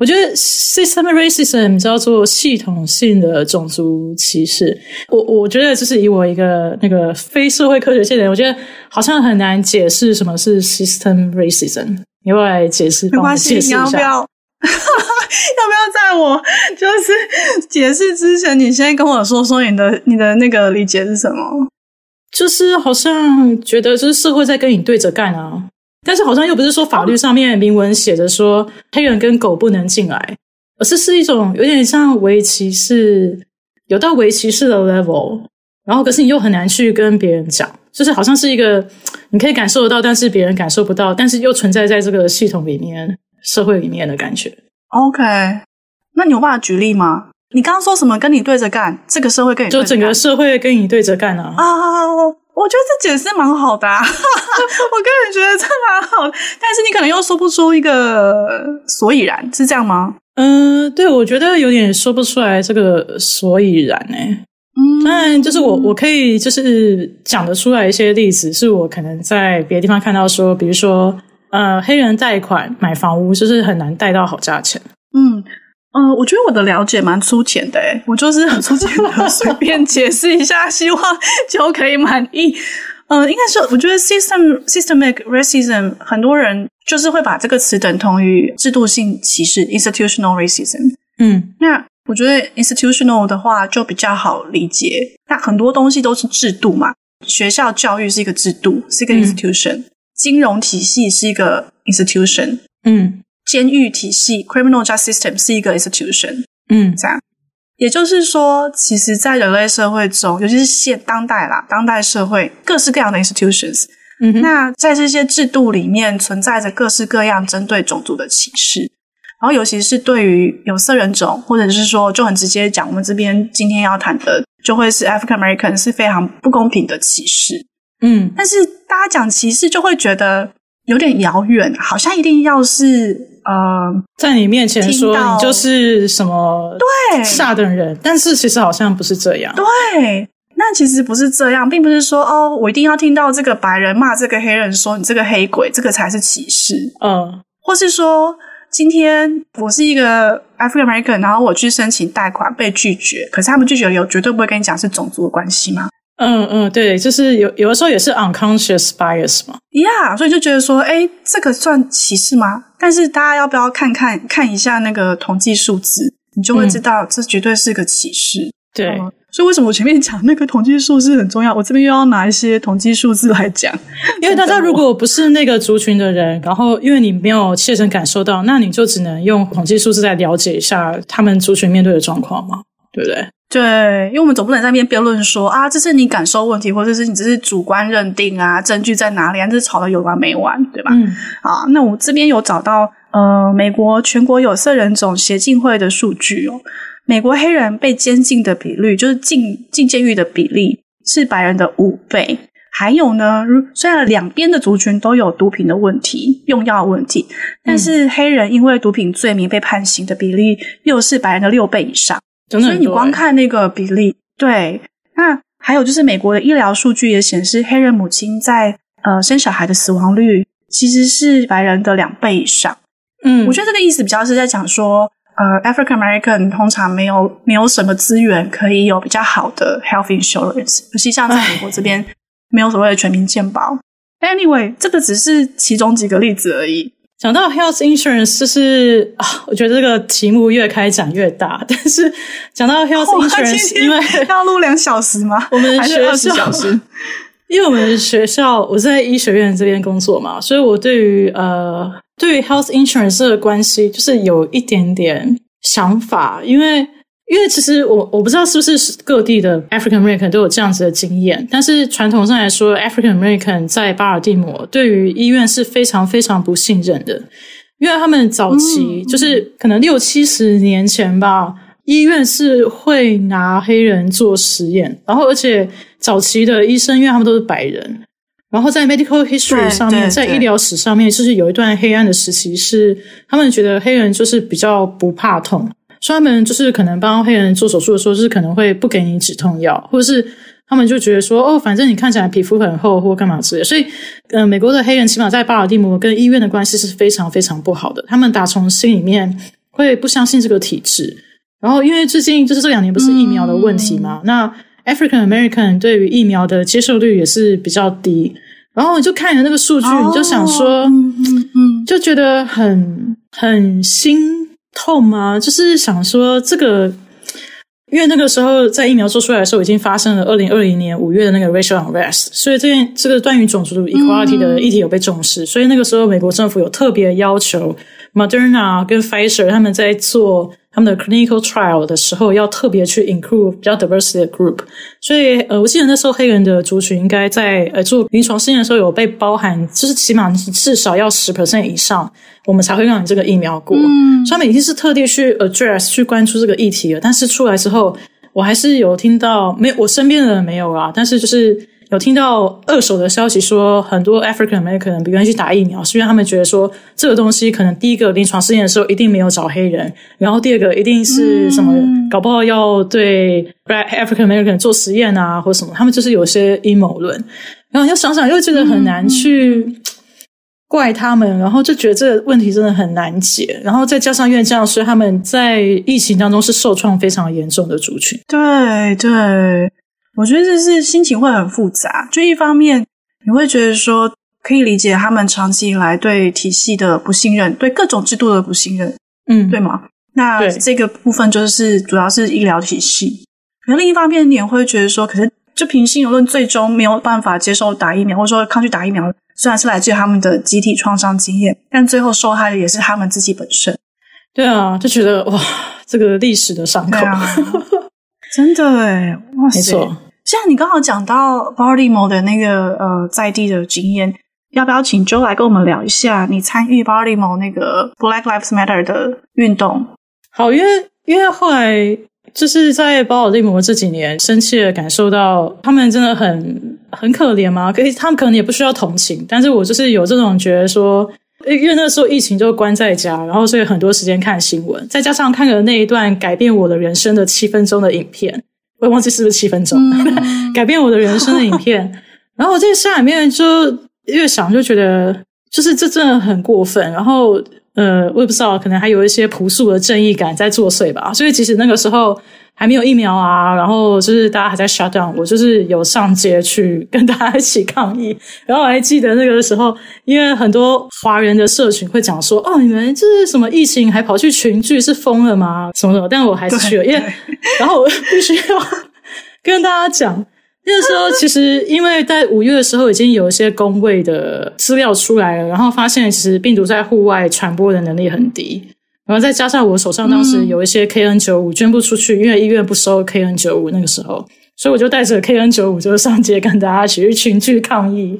我觉得 system racism 叫做系统性的种族歧视。我我觉得就是以我一个那个非社会科学界的人，我觉得好像很难解释什么是 system racism。你要不要来解释？没关系，你要不要？要不要在我 就是解释之前，你先跟我说说你的你的那个理解是什么？就是好像觉得就是社会在跟你对着干啊。但是好像又不是说法律上面明文写着说黑人跟狗不能进来，而是是一种有点像围棋是，有到围棋式的 level，然后可是你又很难去跟别人讲，就是好像是一个你可以感受得到，但是别人感受不到，但是又存在在这个系统里面社会里面的感觉。OK，那你有办法举例吗？你刚刚说什么？跟你对着干，这个社会跟你对着干，就整个社会跟你对着干啊！啊，我我觉得这解释蛮好的啊，我个人觉得这蛮好的，但是你可能又说不出一个所以然，是这样吗？嗯，对，我觉得有点说不出来这个所以然诶、欸。嗯，但就是我我可以就是讲得出来一些例子，是我可能在别的地方看到说，比如说呃，黑人贷款买房屋就是很难贷到好价钱。嗯。嗯、呃，我觉得我的了解蛮粗浅的，诶，我就是很粗浅的随便解释一下，希望就可以满意。嗯，应该是我觉得 system systemic racism 很多人就是会把这个词等同于制度性歧视 institutional racism。嗯，那我觉得 institutional 的话就比较好理解，那很多东西都是制度嘛，学校教育是一个制度，是一个 institution，嗯，金融体系是一个 institution。嗯。监狱体系 （criminal justice system） 是一个 institution，嗯，这样，也就是说，其实，在人类社会中，尤其是现当代啦，当代社会各式各样的 institutions，嗯，那在这些制度里面存在着各式各样针对种族的歧视，然后尤其是对于有色人种，或者是说就很直接讲，我们这边今天要谈的，就会是 African American 是非常不公平的歧视，嗯，但是大家讲歧视就会觉得有点遥远，好像一定要是。呃，在你面前说你就是什么对下等人，但是其实好像不是这样。对，那其实不是这样，并不是说哦，我一定要听到这个白人骂这个黑人，说你这个黑鬼，这个才是歧视。嗯，或是说今天我是一个 African American，然后我去申请贷款被拒绝，可是他们拒绝了以后，绝对不会跟你讲是种族的关系吗？嗯嗯，对，就是有有的时候也是 unconscious bias 嘛。Yeah，所以就觉得说，哎，这个算歧视吗？但是大家要不要看看看一下那个统计数字，你就会知道这绝对是个歧视。嗯、对、嗯，所以为什么我前面讲那个统计数字很重要？我这边又要拿一些统计数字来讲，因为大家如果不是那个族群的人，然后因为你没有切身感受到，那你就只能用统计数字来了解一下他们族群面对的状况嘛，对不对？对，因为我们总不能在那边辩论说啊，这是你感受问题，或者是你只是主观认定啊，证据在哪里啊？这是吵得有完没完，对吧？嗯，啊，那我这边有找到呃，美国全国有色人种协进会的数据哦，美国黑人被监禁的比率，就是进进监狱的比例是白人的五倍。还有呢，虽然两边的族群都有毒品的问题、用药问题，但是黑人因为毒品罪名被判刑的比例又是白人的六倍以上。所以你光看那个比例，对，那还有就是美国的医疗数据也显示，黑人母亲在呃生小孩的死亡率其实是白人的两倍以上。嗯，我觉得这个意思比较是在讲说，呃，African American 通常没有没有什么资源可以有比较好的 health insurance，尤其像在美国这边没有所谓的全民健保。Anyway，这个只是其中几个例子而已。讲到 health insurance，就是啊，我觉得这个题目越开展越大。但是讲到 health insurance，因为 要录两小时吗？我们学校二十小时，因为我们学校我在医学院这边工作嘛，所以我对于呃对于 health insurance 的关系，就是有一点点想法，因为。因为其实我我不知道是不是各地的 African American 都有这样子的经验，但是传统上来说，African American 在巴尔的摩对于医院是非常非常不信任的，因为他们早期就是可能六七十年前吧，医院是会拿黑人做实验，然后而且早期的医生因为他们都是白人，然后在 medical history 上面，在医疗史上面，就是有一段黑暗的时期，是他们觉得黑人就是比较不怕痛。所以他们就是可能帮黑人做手术的时候，是可能会不给你止痛药，或者是他们就觉得说，哦，反正你看起来皮肤很厚或干嘛之类的。所以，呃，美国的黑人起码在巴尔的摩跟医院的关系是非常非常不好的。他们打从心里面会不相信这个体制。然后，因为最近就是这两年不是疫苗的问题嘛，嗯、那 African American 对于疫苗的接受率也是比较低。然后我就看了那个数据，哦、你就想说，嗯嗯，就觉得很很心。痛吗？就是想说这个，因为那个时候在疫苗做出来的时候，已经发生了二零二零年五月的那个 racial unrest，所以这件这个关于种族 equality 的议题有被重视，嗯、所以那个时候美国政府有特别要求 Moderna 跟 Pfizer 他们在做他们的 clinical trial 的时候，要特别去 include 比较 diversity 的 group。所以呃，我记得那时候黑人的族群应该在呃做临床试验的时候有被包含，就是起码至少要十 percent 以上，我们才会让你这个疫苗过。嗯，所以他们已经是特地去 address 去关注这个议题了。但是出来之后，我还是有听到，没有我身边的人没有啊，但是就是。有听到二手的消息说，很多 African American 人不愿意去打疫苗，是因为他们觉得说这个东西可能第一个临床试验的时候一定没有找黑人，然后第二个一定是什么，嗯、搞不好要对 Black African American 做实验啊，或什么，他们就是有些阴谋论。然后又想想又觉得很难去怪他们，然后就觉得这个问题真的很难解。然后再加上因为这样，所以他们在疫情当中是受创非常严重的族群。对对。我觉得这是心情会很复杂，就一方面你会觉得说可以理解他们长期以来对体系的不信任，对各种制度的不信任，嗯，对吗？那这个部分就是主要是医疗体系。可另一方面，你也会觉得说，可是就平心而论，最终没有办法接受打疫苗，或者说抗拒打疫苗，虽然是来自于他们的集体创伤经验，但最后受害的也是他们自己本身。对啊，就觉得哇，这个历史的伤口。真的诶，哇塞！没错，像你刚好讲到 Baltimore 的那个呃在地的经验，要不要请 Joe 来跟我们聊一下你参与 Baltimore 那个 Black Lives Matter 的运动？好，因为因为后来就是在包尔的摩这几年，深切的感受到他们真的很很可怜嘛，可以他们可能也不需要同情，但是我就是有这种觉得说。因为那时候疫情就关在家，然后所以很多时间看新闻，再加上看了那一段改变我的人生的七分钟的影片，我也忘记是不是七分钟，嗯、改变我的人生的影片。然后我在下里面就越想就觉得，就是这真的很过分。然后呃，我也不知道，可能还有一些朴素的正义感在作祟吧。所以其实那个时候。还没有疫苗啊，然后就是大家还在 shut down，我就是有上街去跟大家一起抗议。然后我还记得那个时候，因为很多华人的社群会讲说：“哦，你们这是什么疫情还跑去群聚，是疯了吗？”什么什么，但我还是去了，因为 然后我必须要跟大家讲，那个时候其实因为在五月的时候已经有一些公卫的资料出来了，然后发现其实病毒在户外传播的能力很低。然后再加上我手上当时有一些 KN 九五捐不出去，因为医院不收 KN 九五那个时候，所以我就带着 KN 九五就上街跟大家一起去群聚抗议。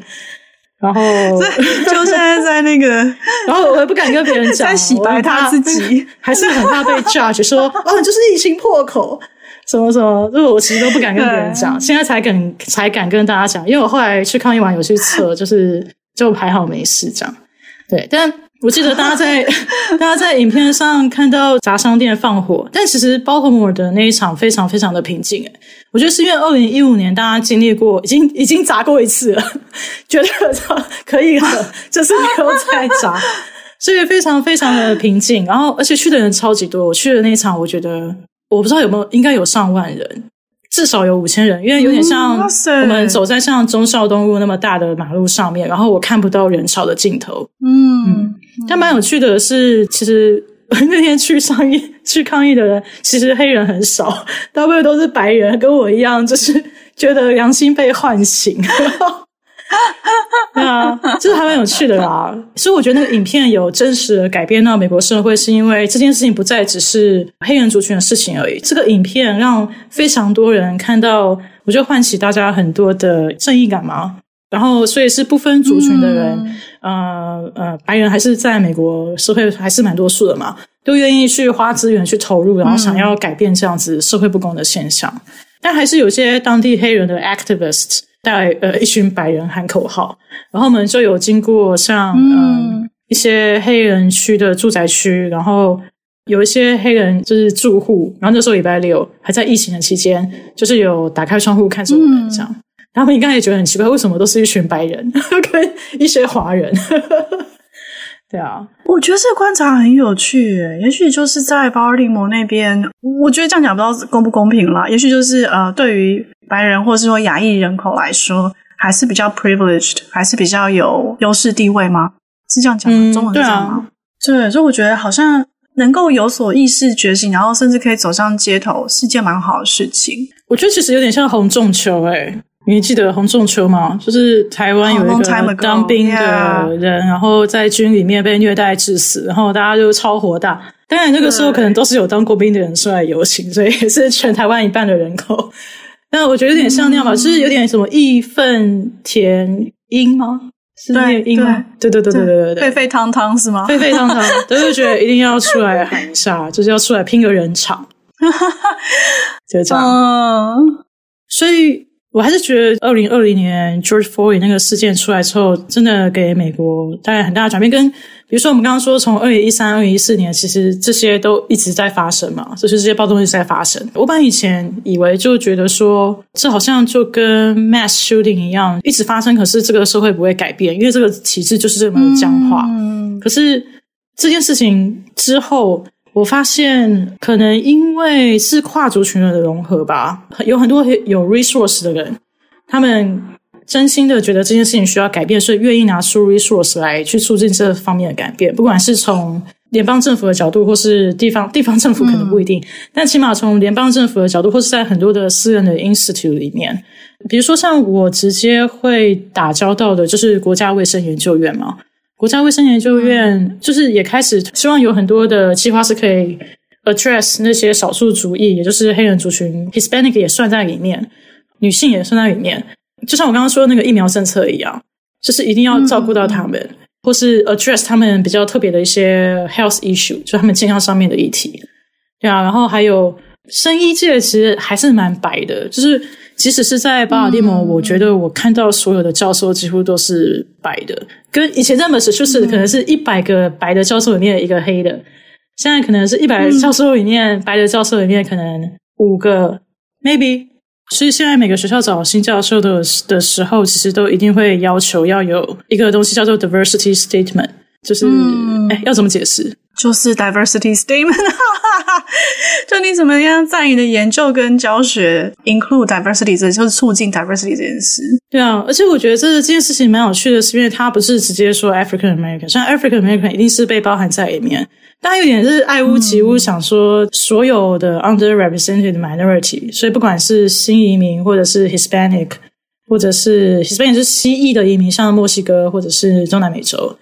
然后就现在在那个，然后我也不敢跟别人讲，在洗白他自己，还是很怕被 judge 说哦，就是疫情破口什么什么，就是我其实都不敢跟别人讲，现在才敢才敢跟大家讲，因为我后来去抗议完有去测，就是就还好没事这样。对，但。我记得大家在 大家在影片上看到杂商店放火，但其实 Baltimore 的那一场非常非常的平静。诶，我觉得是因为二零一五年大家经历过，已经已经砸过一次了，觉得 可以了，就是没有再砸，所以非常非常的平静。然后，而且去的人超级多。我去的那一场，我觉得我不知道有没有，应该有上万人。至少有五千人，因为有点像我们走在像忠孝东路那么大的马路上面，然后我看不到人潮的尽头。嗯，嗯，但蛮有趣的是，其实那天去抗议去抗议的人，其实黑人很少，大部分都是白人，跟我一样，就是觉得良心被唤醒。对啊，这是还蛮有趣的啦。所以我觉得那个影片有真实的改变到美国社会，是因为这件事情不再只是黑人族群的事情而已。这个影片让非常多人看到，我觉得唤起大家很多的正义感嘛。然后，所以是不分族群的人，嗯、呃呃，白人还是在美国社会还是蛮多数的嘛，都愿意去花资源去投入，然后想要改变这样子社会不公的现象。但还是有些当地黑人的 activists。带呃一群白人喊口号，然后我们就有经过像嗯、呃、一些黑人区的住宅区，然后有一些黑人就是住户，然后那时候礼拜六还在疫情的期间，就是有打开窗户看着我们这样，嗯、他们应该也觉得很奇怪，为什么都是一群白人？跟一些华人？对啊，我觉得这个观察很有趣诶，也许就是在巴尔的摩那边，我觉得这样讲不知道公不公平啦，也许就是呃对于。白人或是说亚裔人口来说，还是比较 privileged，还是比较有优势地位吗？是这样讲吗？嗯、中文是这样吗？对，啊、对，所以我觉得好像能够有所意识觉醒，然后甚至可以走上街头，是件蛮好的事情。我觉得其实有点像洪仲丘诶，你记得洪仲丘吗？就是台湾有一个当兵的人，然后在军里面被虐待致死，然后大家就超火大。当然那个时候可能都是有当过兵的人出来游行，所以也是全台湾一半的人口。但我觉得有点像那样吧，就是有点什么义愤填膺吗？是念膺吗？对对对对对对对，沸沸汤汤是吗？沸沸汤汤，都是觉得一定要出来喊一下，就是要出来拼个人场，就这样。嗯，所以。我还是觉得，二零二零年 George Floyd 那个事件出来之后，真的给美国带来很大的转变。跟比如说，我们刚刚说，从二零一三、二零一四年，其实这些都一直在发生嘛，就是这些暴动一直在发生。我本来以前以为就觉得说，这好像就跟 mass shooting 一样，一直发生，可是这个社会不会改变，因为这个体制就是这么僵化。嗯。可是这件事情之后。我发现，可能因为是跨族群人的融合吧，有很多有 resource 的人，他们真心的觉得这件事情需要改变，所以愿意拿出 resource 来去促进这方面的改变。不管是从联邦政府的角度，或是地方地方政府可能不一定，嗯、但起码从联邦政府的角度，或是在很多的私人的 institute 里面，比如说像我直接会打交道的，就是国家卫生研究院嘛。国家卫生研究院就是也开始希望有很多的计划是可以 address 那些少数族裔，也就是黑人族群，Hispanic 也算在里面，女性也算在里面。就像我刚刚说的那个疫苗政策一样，就是一定要照顾到他们，嗯、或是 address 他们比较特别的一些 health issue，就他们健康上面的议题。对啊，然后还有生医界其实还是蛮白的，就是。即使是在巴尔的摩，我觉得我看到所有的教授几乎都是白的，跟以前在 Massachusetts 可能是一百个白的教授里面一个黑的，现在可能是一百个教授里面白的教授里面可能五个 maybe。所以现在每个学校找新教授的的时候，其实都一定会要求要有一个东西叫做 diversity statement，就是哎要怎么解释？就是 diversity statement，就你怎么样在你的研究跟教学 include diversity，这就是促进 diversity 这件事。对啊，而且我觉得这这件事情蛮有趣的，是因为它不是直接说 African American，像 African American 一定是被包含在里面，但有点是爱屋及乌，想说所有的 underrepresented minority，所以不管是新移民或者是 Hispanic，或者是 Hispanic 是西裔的移民，像墨西哥或者是中南美洲。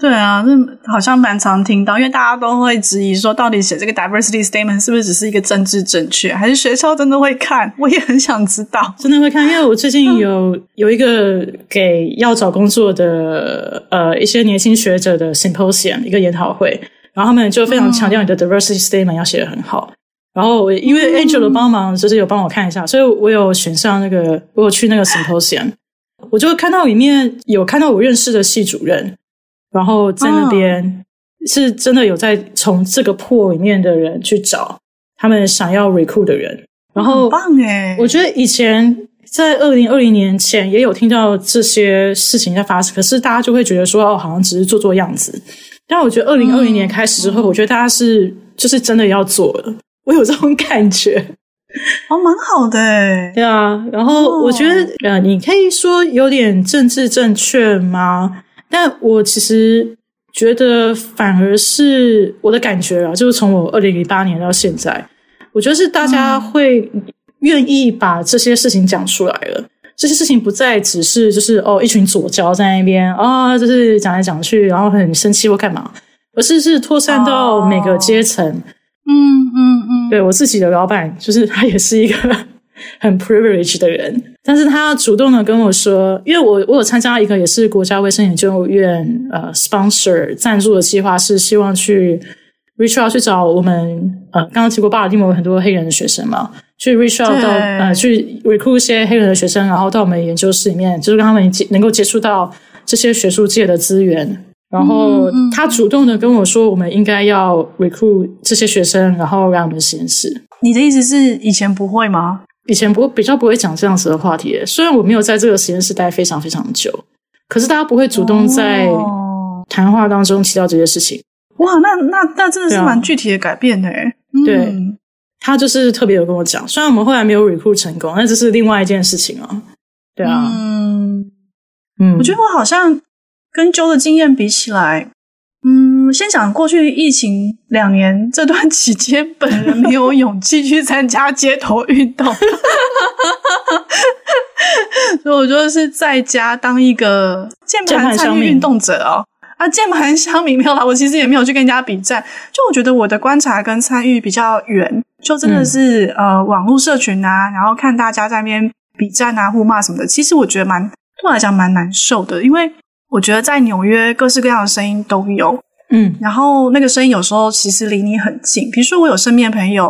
对啊，那好像蛮常听到，因为大家都会质疑说，到底写这个 diversity statement 是不是只是一个政治正确，还是学校真的会看？我也很想知道，真的会看，因为我最近有有一个给要找工作的呃一些年轻学者的 symposium 一个研讨会，然后他们就非常强调你的 diversity statement 要写得很好。然后我因为 Angel 的帮忙，就是有帮我看一下，所以我有选上那个，我有去那个 symposium，我就看到里面有看到我认识的系主任。然后在那边是真的有在从这个 pool 里面的人去找他们想要 recruit 的人，然后很棒诶，我觉得以前在二零二零年前也有听到这些事情在发生，可是大家就会觉得说哦，好像只是做做样子。但我觉得二零二零年开始之后，我觉得大家是就是真的要做了，我有这种感觉，哦，蛮好的诶，对啊。然后我觉得呃，你可以说有点政治正确吗？但我其实觉得，反而是我的感觉啊，就是从我二零零八年到现在，我觉得是大家会愿意把这些事情讲出来了。这些事情不再只是就是哦，一群左交在那边啊、哦，就是讲来讲去，然后很生气或干嘛，而是是扩散到每个阶层。嗯嗯嗯，对我自己的老板，就是他也是一个。很 privileged 的人，但是他主动的跟我说，因为我我有参加一个也是国家卫生研究院呃 sponsor 赞助的计划，是希望去 reach out 去找我们呃刚刚提过巴尔的摩有很多黑人的学生嘛，去 reach out 到呃去 recruit 一些黑人的学生，然后到我们研究室里面，就是让他们接能够接触到这些学术界的资源。然后他主动的跟我说，我们应该要 recruit 这些学生，然后让我们实验室。你的意思是以前不会吗？以前不比较不会讲这样子的话题，虽然我没有在这个实验室待非常非常久，可是大家不会主动在谈话当中提到这些事情。哇，那那那真的是蛮具体的改变的。对，嗯、他就是特别有跟我讲，虽然我们后来没有 recruit 成功，那这是另外一件事情啊。对啊，嗯嗯，我觉得我好像跟 Joe 的经验比起来。嗯，先讲过去疫情两年这段期间，本人没有勇气去参加街头运动。所以我就是在家当一个键盘参与运动者哦。啊，键盘乡民没有啦，我其实也没有去跟人家比战。就我觉得我的观察跟参与比较远，就真的是、嗯、呃网络社群啊，然后看大家在那边比战啊、互骂什么的。其实我觉得蛮对我来讲蛮难受的，因为我觉得在纽约各式各样的声音都有，嗯，然后那个声音有时候其实离你很近。比如说我有身边的朋友，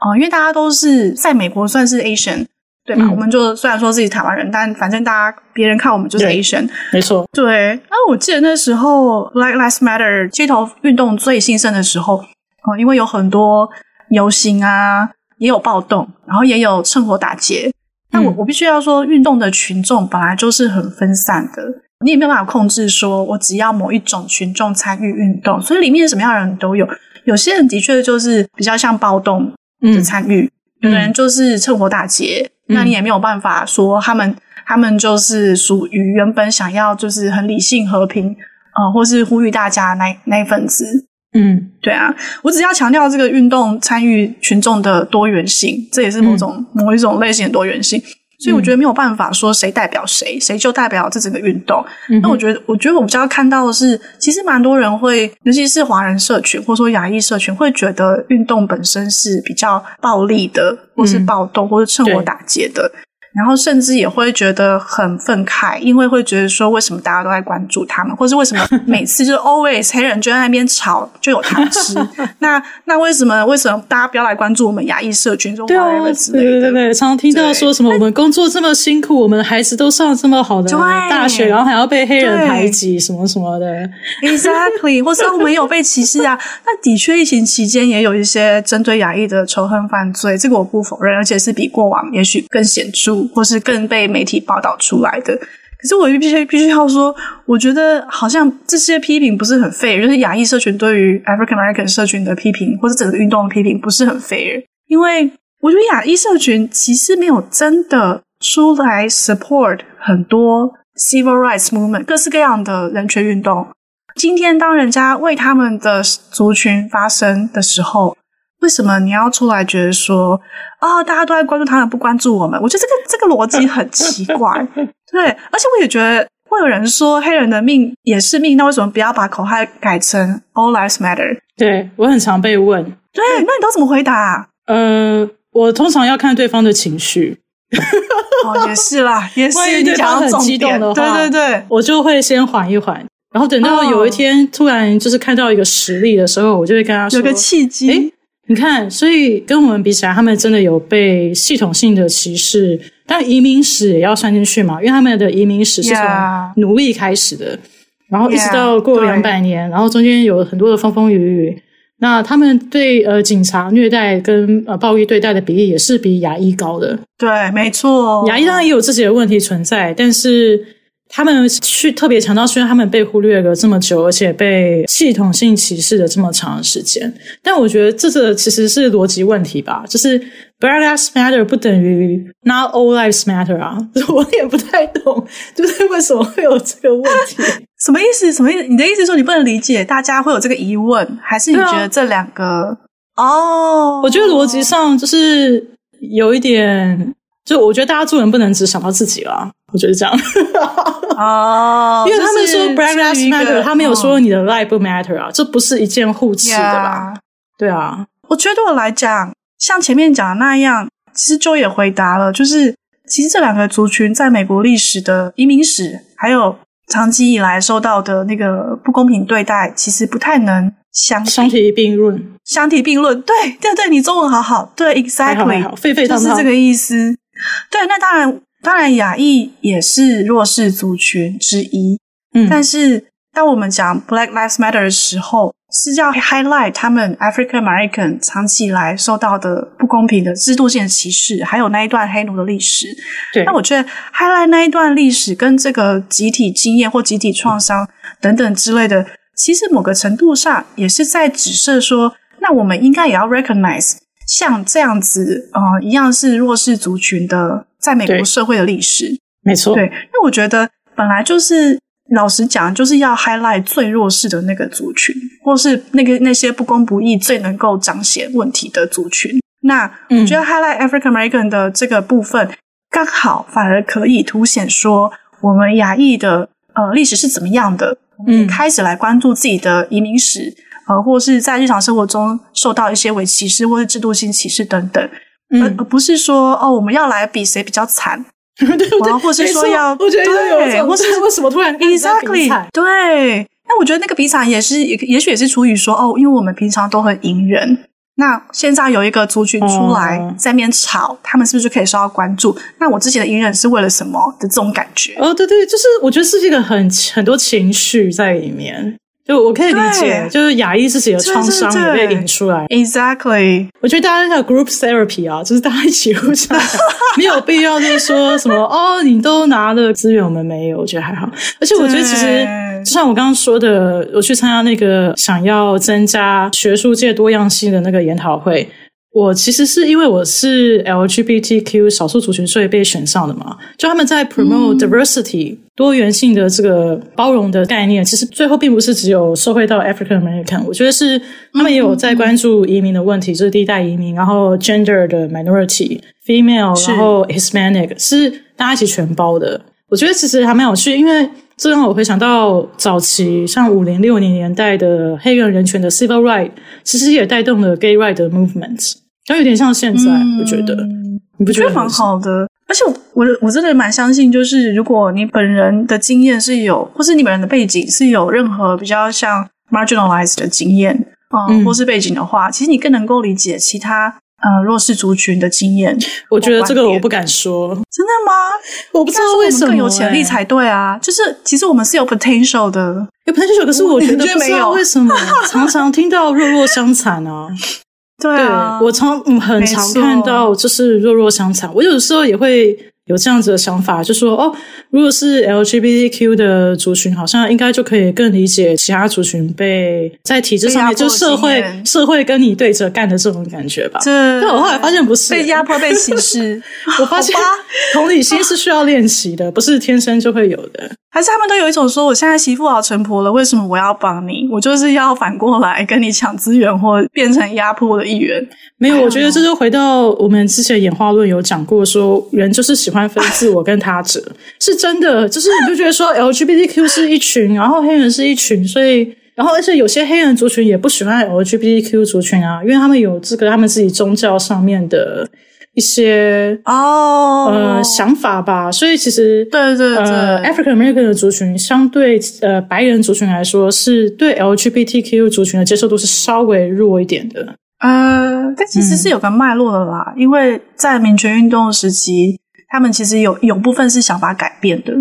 哦、呃，因为大家都是在美国算是 Asian。对吧？嗯、我们就虽然说自己台湾人，但反正大家别人看我们就是 Asian，没错。对，然后我记得那时候 Black Lives Matter 街头运动最兴盛的时候，哦，因为有很多游行啊，也有暴动，然后也有趁火打劫。但我、嗯、我必须要说，运动的群众本来就是很分散的，你也没有办法控制说，我只要某一种群众参与运动，所以里面什么样的人都有。有些人的确就是比较像暴动的参与，嗯、有的人就是趁火打劫。那你也没有办法说他们，他们就是属于原本想要就是很理性和平，呃，或是呼吁大家那那一份子。嗯，对啊，我只要强调这个运动参与群众的多元性，这也是某种、嗯、某一种类型的多元性。所以我觉得没有办法说谁代表谁，谁就代表这整个运动。嗯、那我觉得，我觉得我比较看到的是，其实蛮多人会，尤其是华人社群或者说亚裔社群，会觉得运动本身是比较暴力的，或是暴动，或是趁火打劫的。然后甚至也会觉得很愤慨，因为会觉得说，为什么大家都在关注他们，或是为什么 每次就是 always 黑人就在那边吵就有糖吃？那那为什么为什么大家不要来关注我们亚裔社群中华人之类的？对对对对，常常听到说什么我们工作这么辛苦，我们的孩子都上这么好的大学，然后还要被黑人排挤什么什么的。Exactly，或是我们有被歧视啊？那的确疫情期间也有一些针对亚裔的仇恨犯罪，这个我不否认，而且是比过往也许更显著。或是更被媒体报道出来的，可是我必须必须要说，我觉得好像这些批评不是很 fair，就是亚裔社群对于 African American 社群的批评，或者整个运动的批评不是很 fair，因为我觉得亚裔社群其实没有真的出来 support 很多 civil rights movement，各式各样的人权运动。今天当人家为他们的族群发声的时候，为什么你要出来觉得说，哦，大家都在关注他们，不关注我们？我觉得这个这个逻辑很奇怪。对，而且我也觉得会有人说，黑人的命也是命，那为什么不要把口号改成 All Lives Matter？对，我很常被问，对，那你都怎么回答？呃，我通常要看对方的情绪。哦，也是啦，也是。万一对方很激动的话，对对对，我就会先缓一缓，然后等到有一天突然就是看到一个实例的时候，我就会跟他说，有个契机。你看，所以跟我们比起来，他们真的有被系统性的歧视，但移民史也要算进去嘛，因为他们的移民史是从奴隶开始的，Yeah. 然后一直到过两百年，Yeah. 然后中间有很多的风风雨雨。那他们对呃警察虐待跟呃暴力对待的比例也是比牙医高的。对，没错，牙医当然也有自己的问题存在，但是。他们去特别强调，虽然他们被忽略了这么久，而且被系统性歧视了这么长的时间，但我觉得这个其实是逻辑问题吧。就是 Black Lives Matter 不等于 Not All Lives Matter 啊，我也不太懂，就是为什么会有这个问题？什么意思？什么意思？你的意思说你不能理解大家会有这个疑问，还是你觉得这两个？哦，我觉得逻辑上就是有一点。就我觉得大家做人不能只想到自己啦，我觉得这样。哦，因为他们说 Black Lives Matter，他没有说你的 life 不 matter 啊，这不是一件互斥的吧？对啊，我觉得对我来讲，像前面讲的那样，其实就也回答了，就是其实这两个族群在美国历史的移民史，还有长期以来受到的那个不公平对待，其实不太能相相提并论。相提并论，对对对，你中文好好，对，exactly，沸沸就是这个意思。对，那当然，当然，亚裔也是弱势族群之一。嗯，但是当我们讲 Black Lives Matter 的时候，是要 highlight 他们 African American 长期以来受到的不公平的制度性的歧视，还有那一段黑奴的历史。对，那我觉得 highlight 那一段历史跟这个集体经验或集体创伤等等之类的，其实某个程度上也是在指涉说，那我们应该也要 recognize。像这样子，呃，一样是弱势族群的，在美国社会的历史，没错。对，因为我觉得本来就是，老实讲，就是要 highlight 最弱势的那个族群，或是那个那些不公不义最能够彰显问题的族群。那我觉得 highlight African American 的这个部分，刚好反而可以凸显说我们亚裔的呃历史是怎么样的，嗯，开始来关注自己的移民史，呃，或是在日常生活中受到一些伪歧视或是制度性歧视等等，嗯、而而不是说哦我们要来比谁比较惨，对对对，或是说要我觉得对，或是为什么突然 exactly 对。那我觉得那个比惨也是，也也许也是出于说哦，因为我们平常都很隐忍，那现在有一个族群出来在面吵，哦、他们是不是就可以受到关注？那我之前的隐忍是为了什么的这种感觉？哦，对对，就是我觉得是一个很很多情绪在里面。就我可以理解，就是亚裔自己的创伤也被引出来。Exactly，我觉得大家叫 group therapy 啊，就是大家一起互相，没有必要就是说什么哦，你都拿了资源，我们没有，我觉得还好。而且我觉得其实，就像我刚刚说的，我去参加那个想要增加学术界多样性的那个研讨会。我其实是因为我是 LGBTQ 少数族群，所以被选上的嘛。就他们在 promote diversity、嗯、多元性的这个包容的概念，其实最后并不是只有受惠到 African American。我觉得是他们也有在关注移民的问题，嗯、就是第一代移民，然后 gender 的 minority、female，然后 Hispanic 是大家一起全包的。我觉得其实还蛮有趣，因为。这让我回想到早期像五零六零年代的黑人人权的 civil right，其实也带动了 gay right 的 movement，就有点像现在，嗯、我觉得你不觉得蛮好的？而且我我真的蛮相信，就是如果你本人的经验是有，或是你本人的背景是有任何比较像 marginalized 的经验啊，嗯，或是背景的话，其实你更能够理解其他。呃，弱势族群的经验，我觉得这个我不敢说，真的吗？我不知道为什么更有潜力才对啊！就是其实我们是有 potential 的，有 potential，可是我觉得不知道为什么 常常听到弱弱相残啊。对我从嗯很常看到就是弱弱相残，我有时候也会。有这样子的想法，就说哦，如果是 LGBTQ 的族群，好像应该就可以更理解其他族群被在体制上面，就社会社会跟你对着干的这种感觉吧。但我后来发现不是被压迫、被歧视。我发现 同理心是需要练习的，不是天生就会有的。还是他们都有一种说，我现在媳妇熬成婆了，为什么我要帮你？我就是要反过来跟你抢资源，或变成压迫的一员。没有，我觉得这就回到我们之前演化论有讲过说，说人就是喜欢分自我跟他者，是真的。就是你就觉得说 LGBTQ 是一群，然后黑人是一群，所以然后而且有些黑人族群也不喜欢 LGBTQ 族群啊，因为他们有这个他们自己宗教上面的。一些哦、oh, 呃想法吧，所以其实对对对呃，African American 的族群相对呃白人族群来说，是对 LGBTQ 族群的接受度是稍微弱一点的。呃，但其实是有个脉络的啦，嗯、因为在民权运动时期，他们其实有有部分是想法改变的，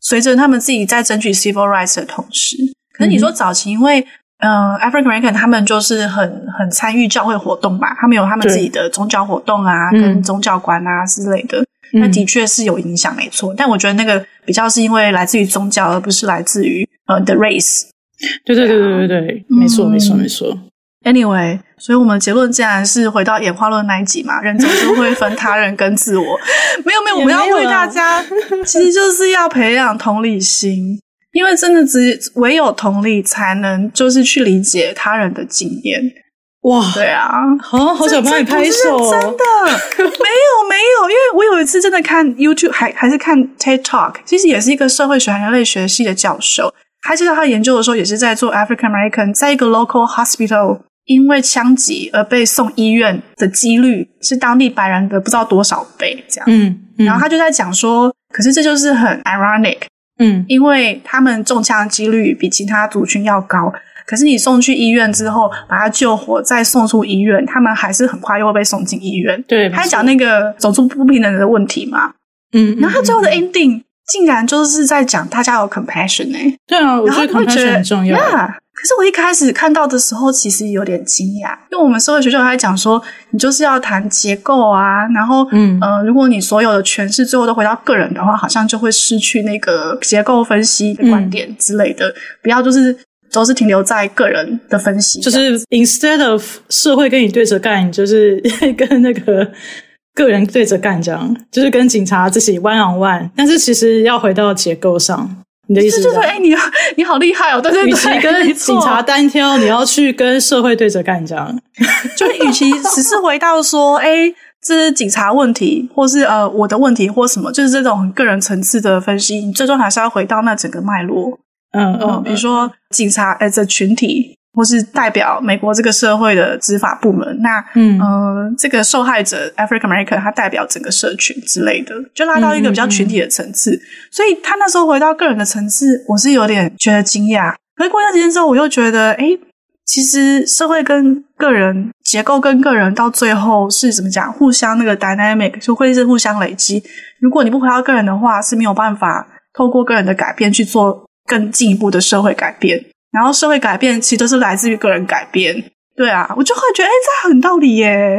随着他们自己在争取 civil rights 的同时，可是你说早期因为。嗯，African American 他们就是很很参与教会活动吧，他们有他们自己的宗教活动啊，跟宗教观啊之类的，那、嗯、的确是有影响，没错。但我觉得那个比较是因为来自于宗教，而不是来自于呃 the race。对对对对对对，嗯、没错没错没错。Anyway，所以我们结论竟然是回到演化论那一集嘛，人总是会分他人跟自我。没有没有，我们要为大家，其实就是要培养同理心。因为真的只唯有同理，才能就是去理解他人的经验。哇，对啊，好，好想帮你拍手。真的没有没有，因为我有一次真的看 YouTube，还还是看 TED Talk，其实也是一个社会学、人类学系的教授。他知道他研究的时候，也是在做 African American，在一个 local hospital 因为枪击而被送医院的几率是当地白人的不知道多少倍这样。嗯，嗯然后他就在讲说，可是这就是很 ironic。嗯，因为他们中枪的几率比其他族群要高，可是你送去医院之后把他救活，再送出医院，他们还是很快又会被送进医院。对，他讲那个种族不平等的问题嘛。嗯，然后他最后的 ending 竟然就是在讲大家有 compassion 哎、欸。对啊，我觉得 compassion 很重要。可是我一开始看到的时候，其实有点惊讶，因为我们社会学就还讲说，你就是要谈结构啊，然后，嗯，呃，如果你所有的诠释最后都回到个人的话，好像就会失去那个结构分析的观点之类的，嗯、不要就是都是停留在个人的分析，就是 instead of 社会跟你对着干，就是跟那个个人对着干，这样，就是跟警察自己 one on one，但是其实要回到结构上。你的意思就是？哎、欸，你 你好厉害哦！对对对，与其跟警察单挑，你要去跟社会对着干，这样。就与其只是回到说，哎、欸，这是警察问题，或是呃我的问题，或什么，就是这种很个人层次的分析，你最终还是要回到那整个脉络。嗯嗯，嗯，比如说警察 as a 群体，或是代表美国这个社会的执法部门，那嗯、呃、这个受害者 African American 他代表整个社群之类的，就拉到一个比较群体的层次。嗯嗯嗯，所以他那时候回到个人的层次，我是有点觉得惊讶。可是过一段时间之后，我又觉得，哎其实社会跟个人结构跟个人到最后是怎么讲？互相那个 dynamic 就会是互相累积。如果你不回到个人的话，是没有办法透过个人的改变去做更进一步的社会改变。然后社会改变其实都是来自于个人改变。对啊，我就会觉得，哎，这很道理耶。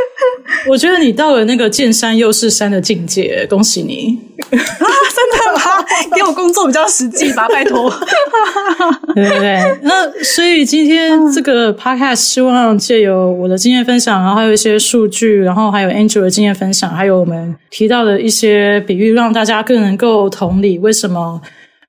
我觉得你到了那个见山又是山的境界，恭喜你！啊，真的吗？给我工作比较实际吧，拜托。对对对，那所以今天这个 podcast 希望借由我的经验分享，然后还有一些数据，然后还有 Angel 的经验分享，还有我们提到的一些比喻，让大家更能够同理为什么，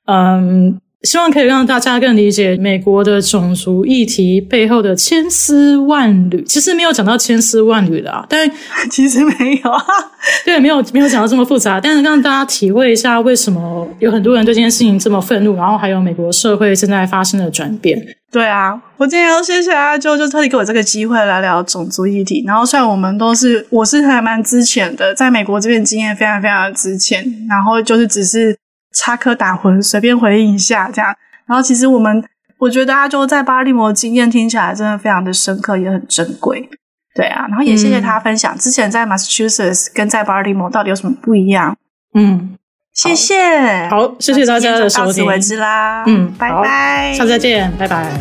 嗯。希望可以让大家更理解美国的种族议题背后的千丝万缕。其实没有讲到千丝万缕的啊，但 其实没有啊。对，没有没有讲到这么复杂，但是让大家体会一下为什么有很多人对这件事情这么愤怒，然后还有美国社会正在发生的转变。对啊，我今天要谢谢阿啾，就特地给我这个机会来聊种族议题。然后虽然我们都是，我是还蛮之前的，在美国这边经验非常非常的资浅，然后就是只是。插科打诨随便回应一下这样。然后其实我们我觉得阿周在巴黎摩经验听起来真的非常的深刻也很珍贵。对啊然后也谢谢他分享之前在 massachusetts 跟在巴黎摩到底有什么不一样嗯。谢谢好谢谢大家的到此为止啦。嗯拜拜下次再见拜拜。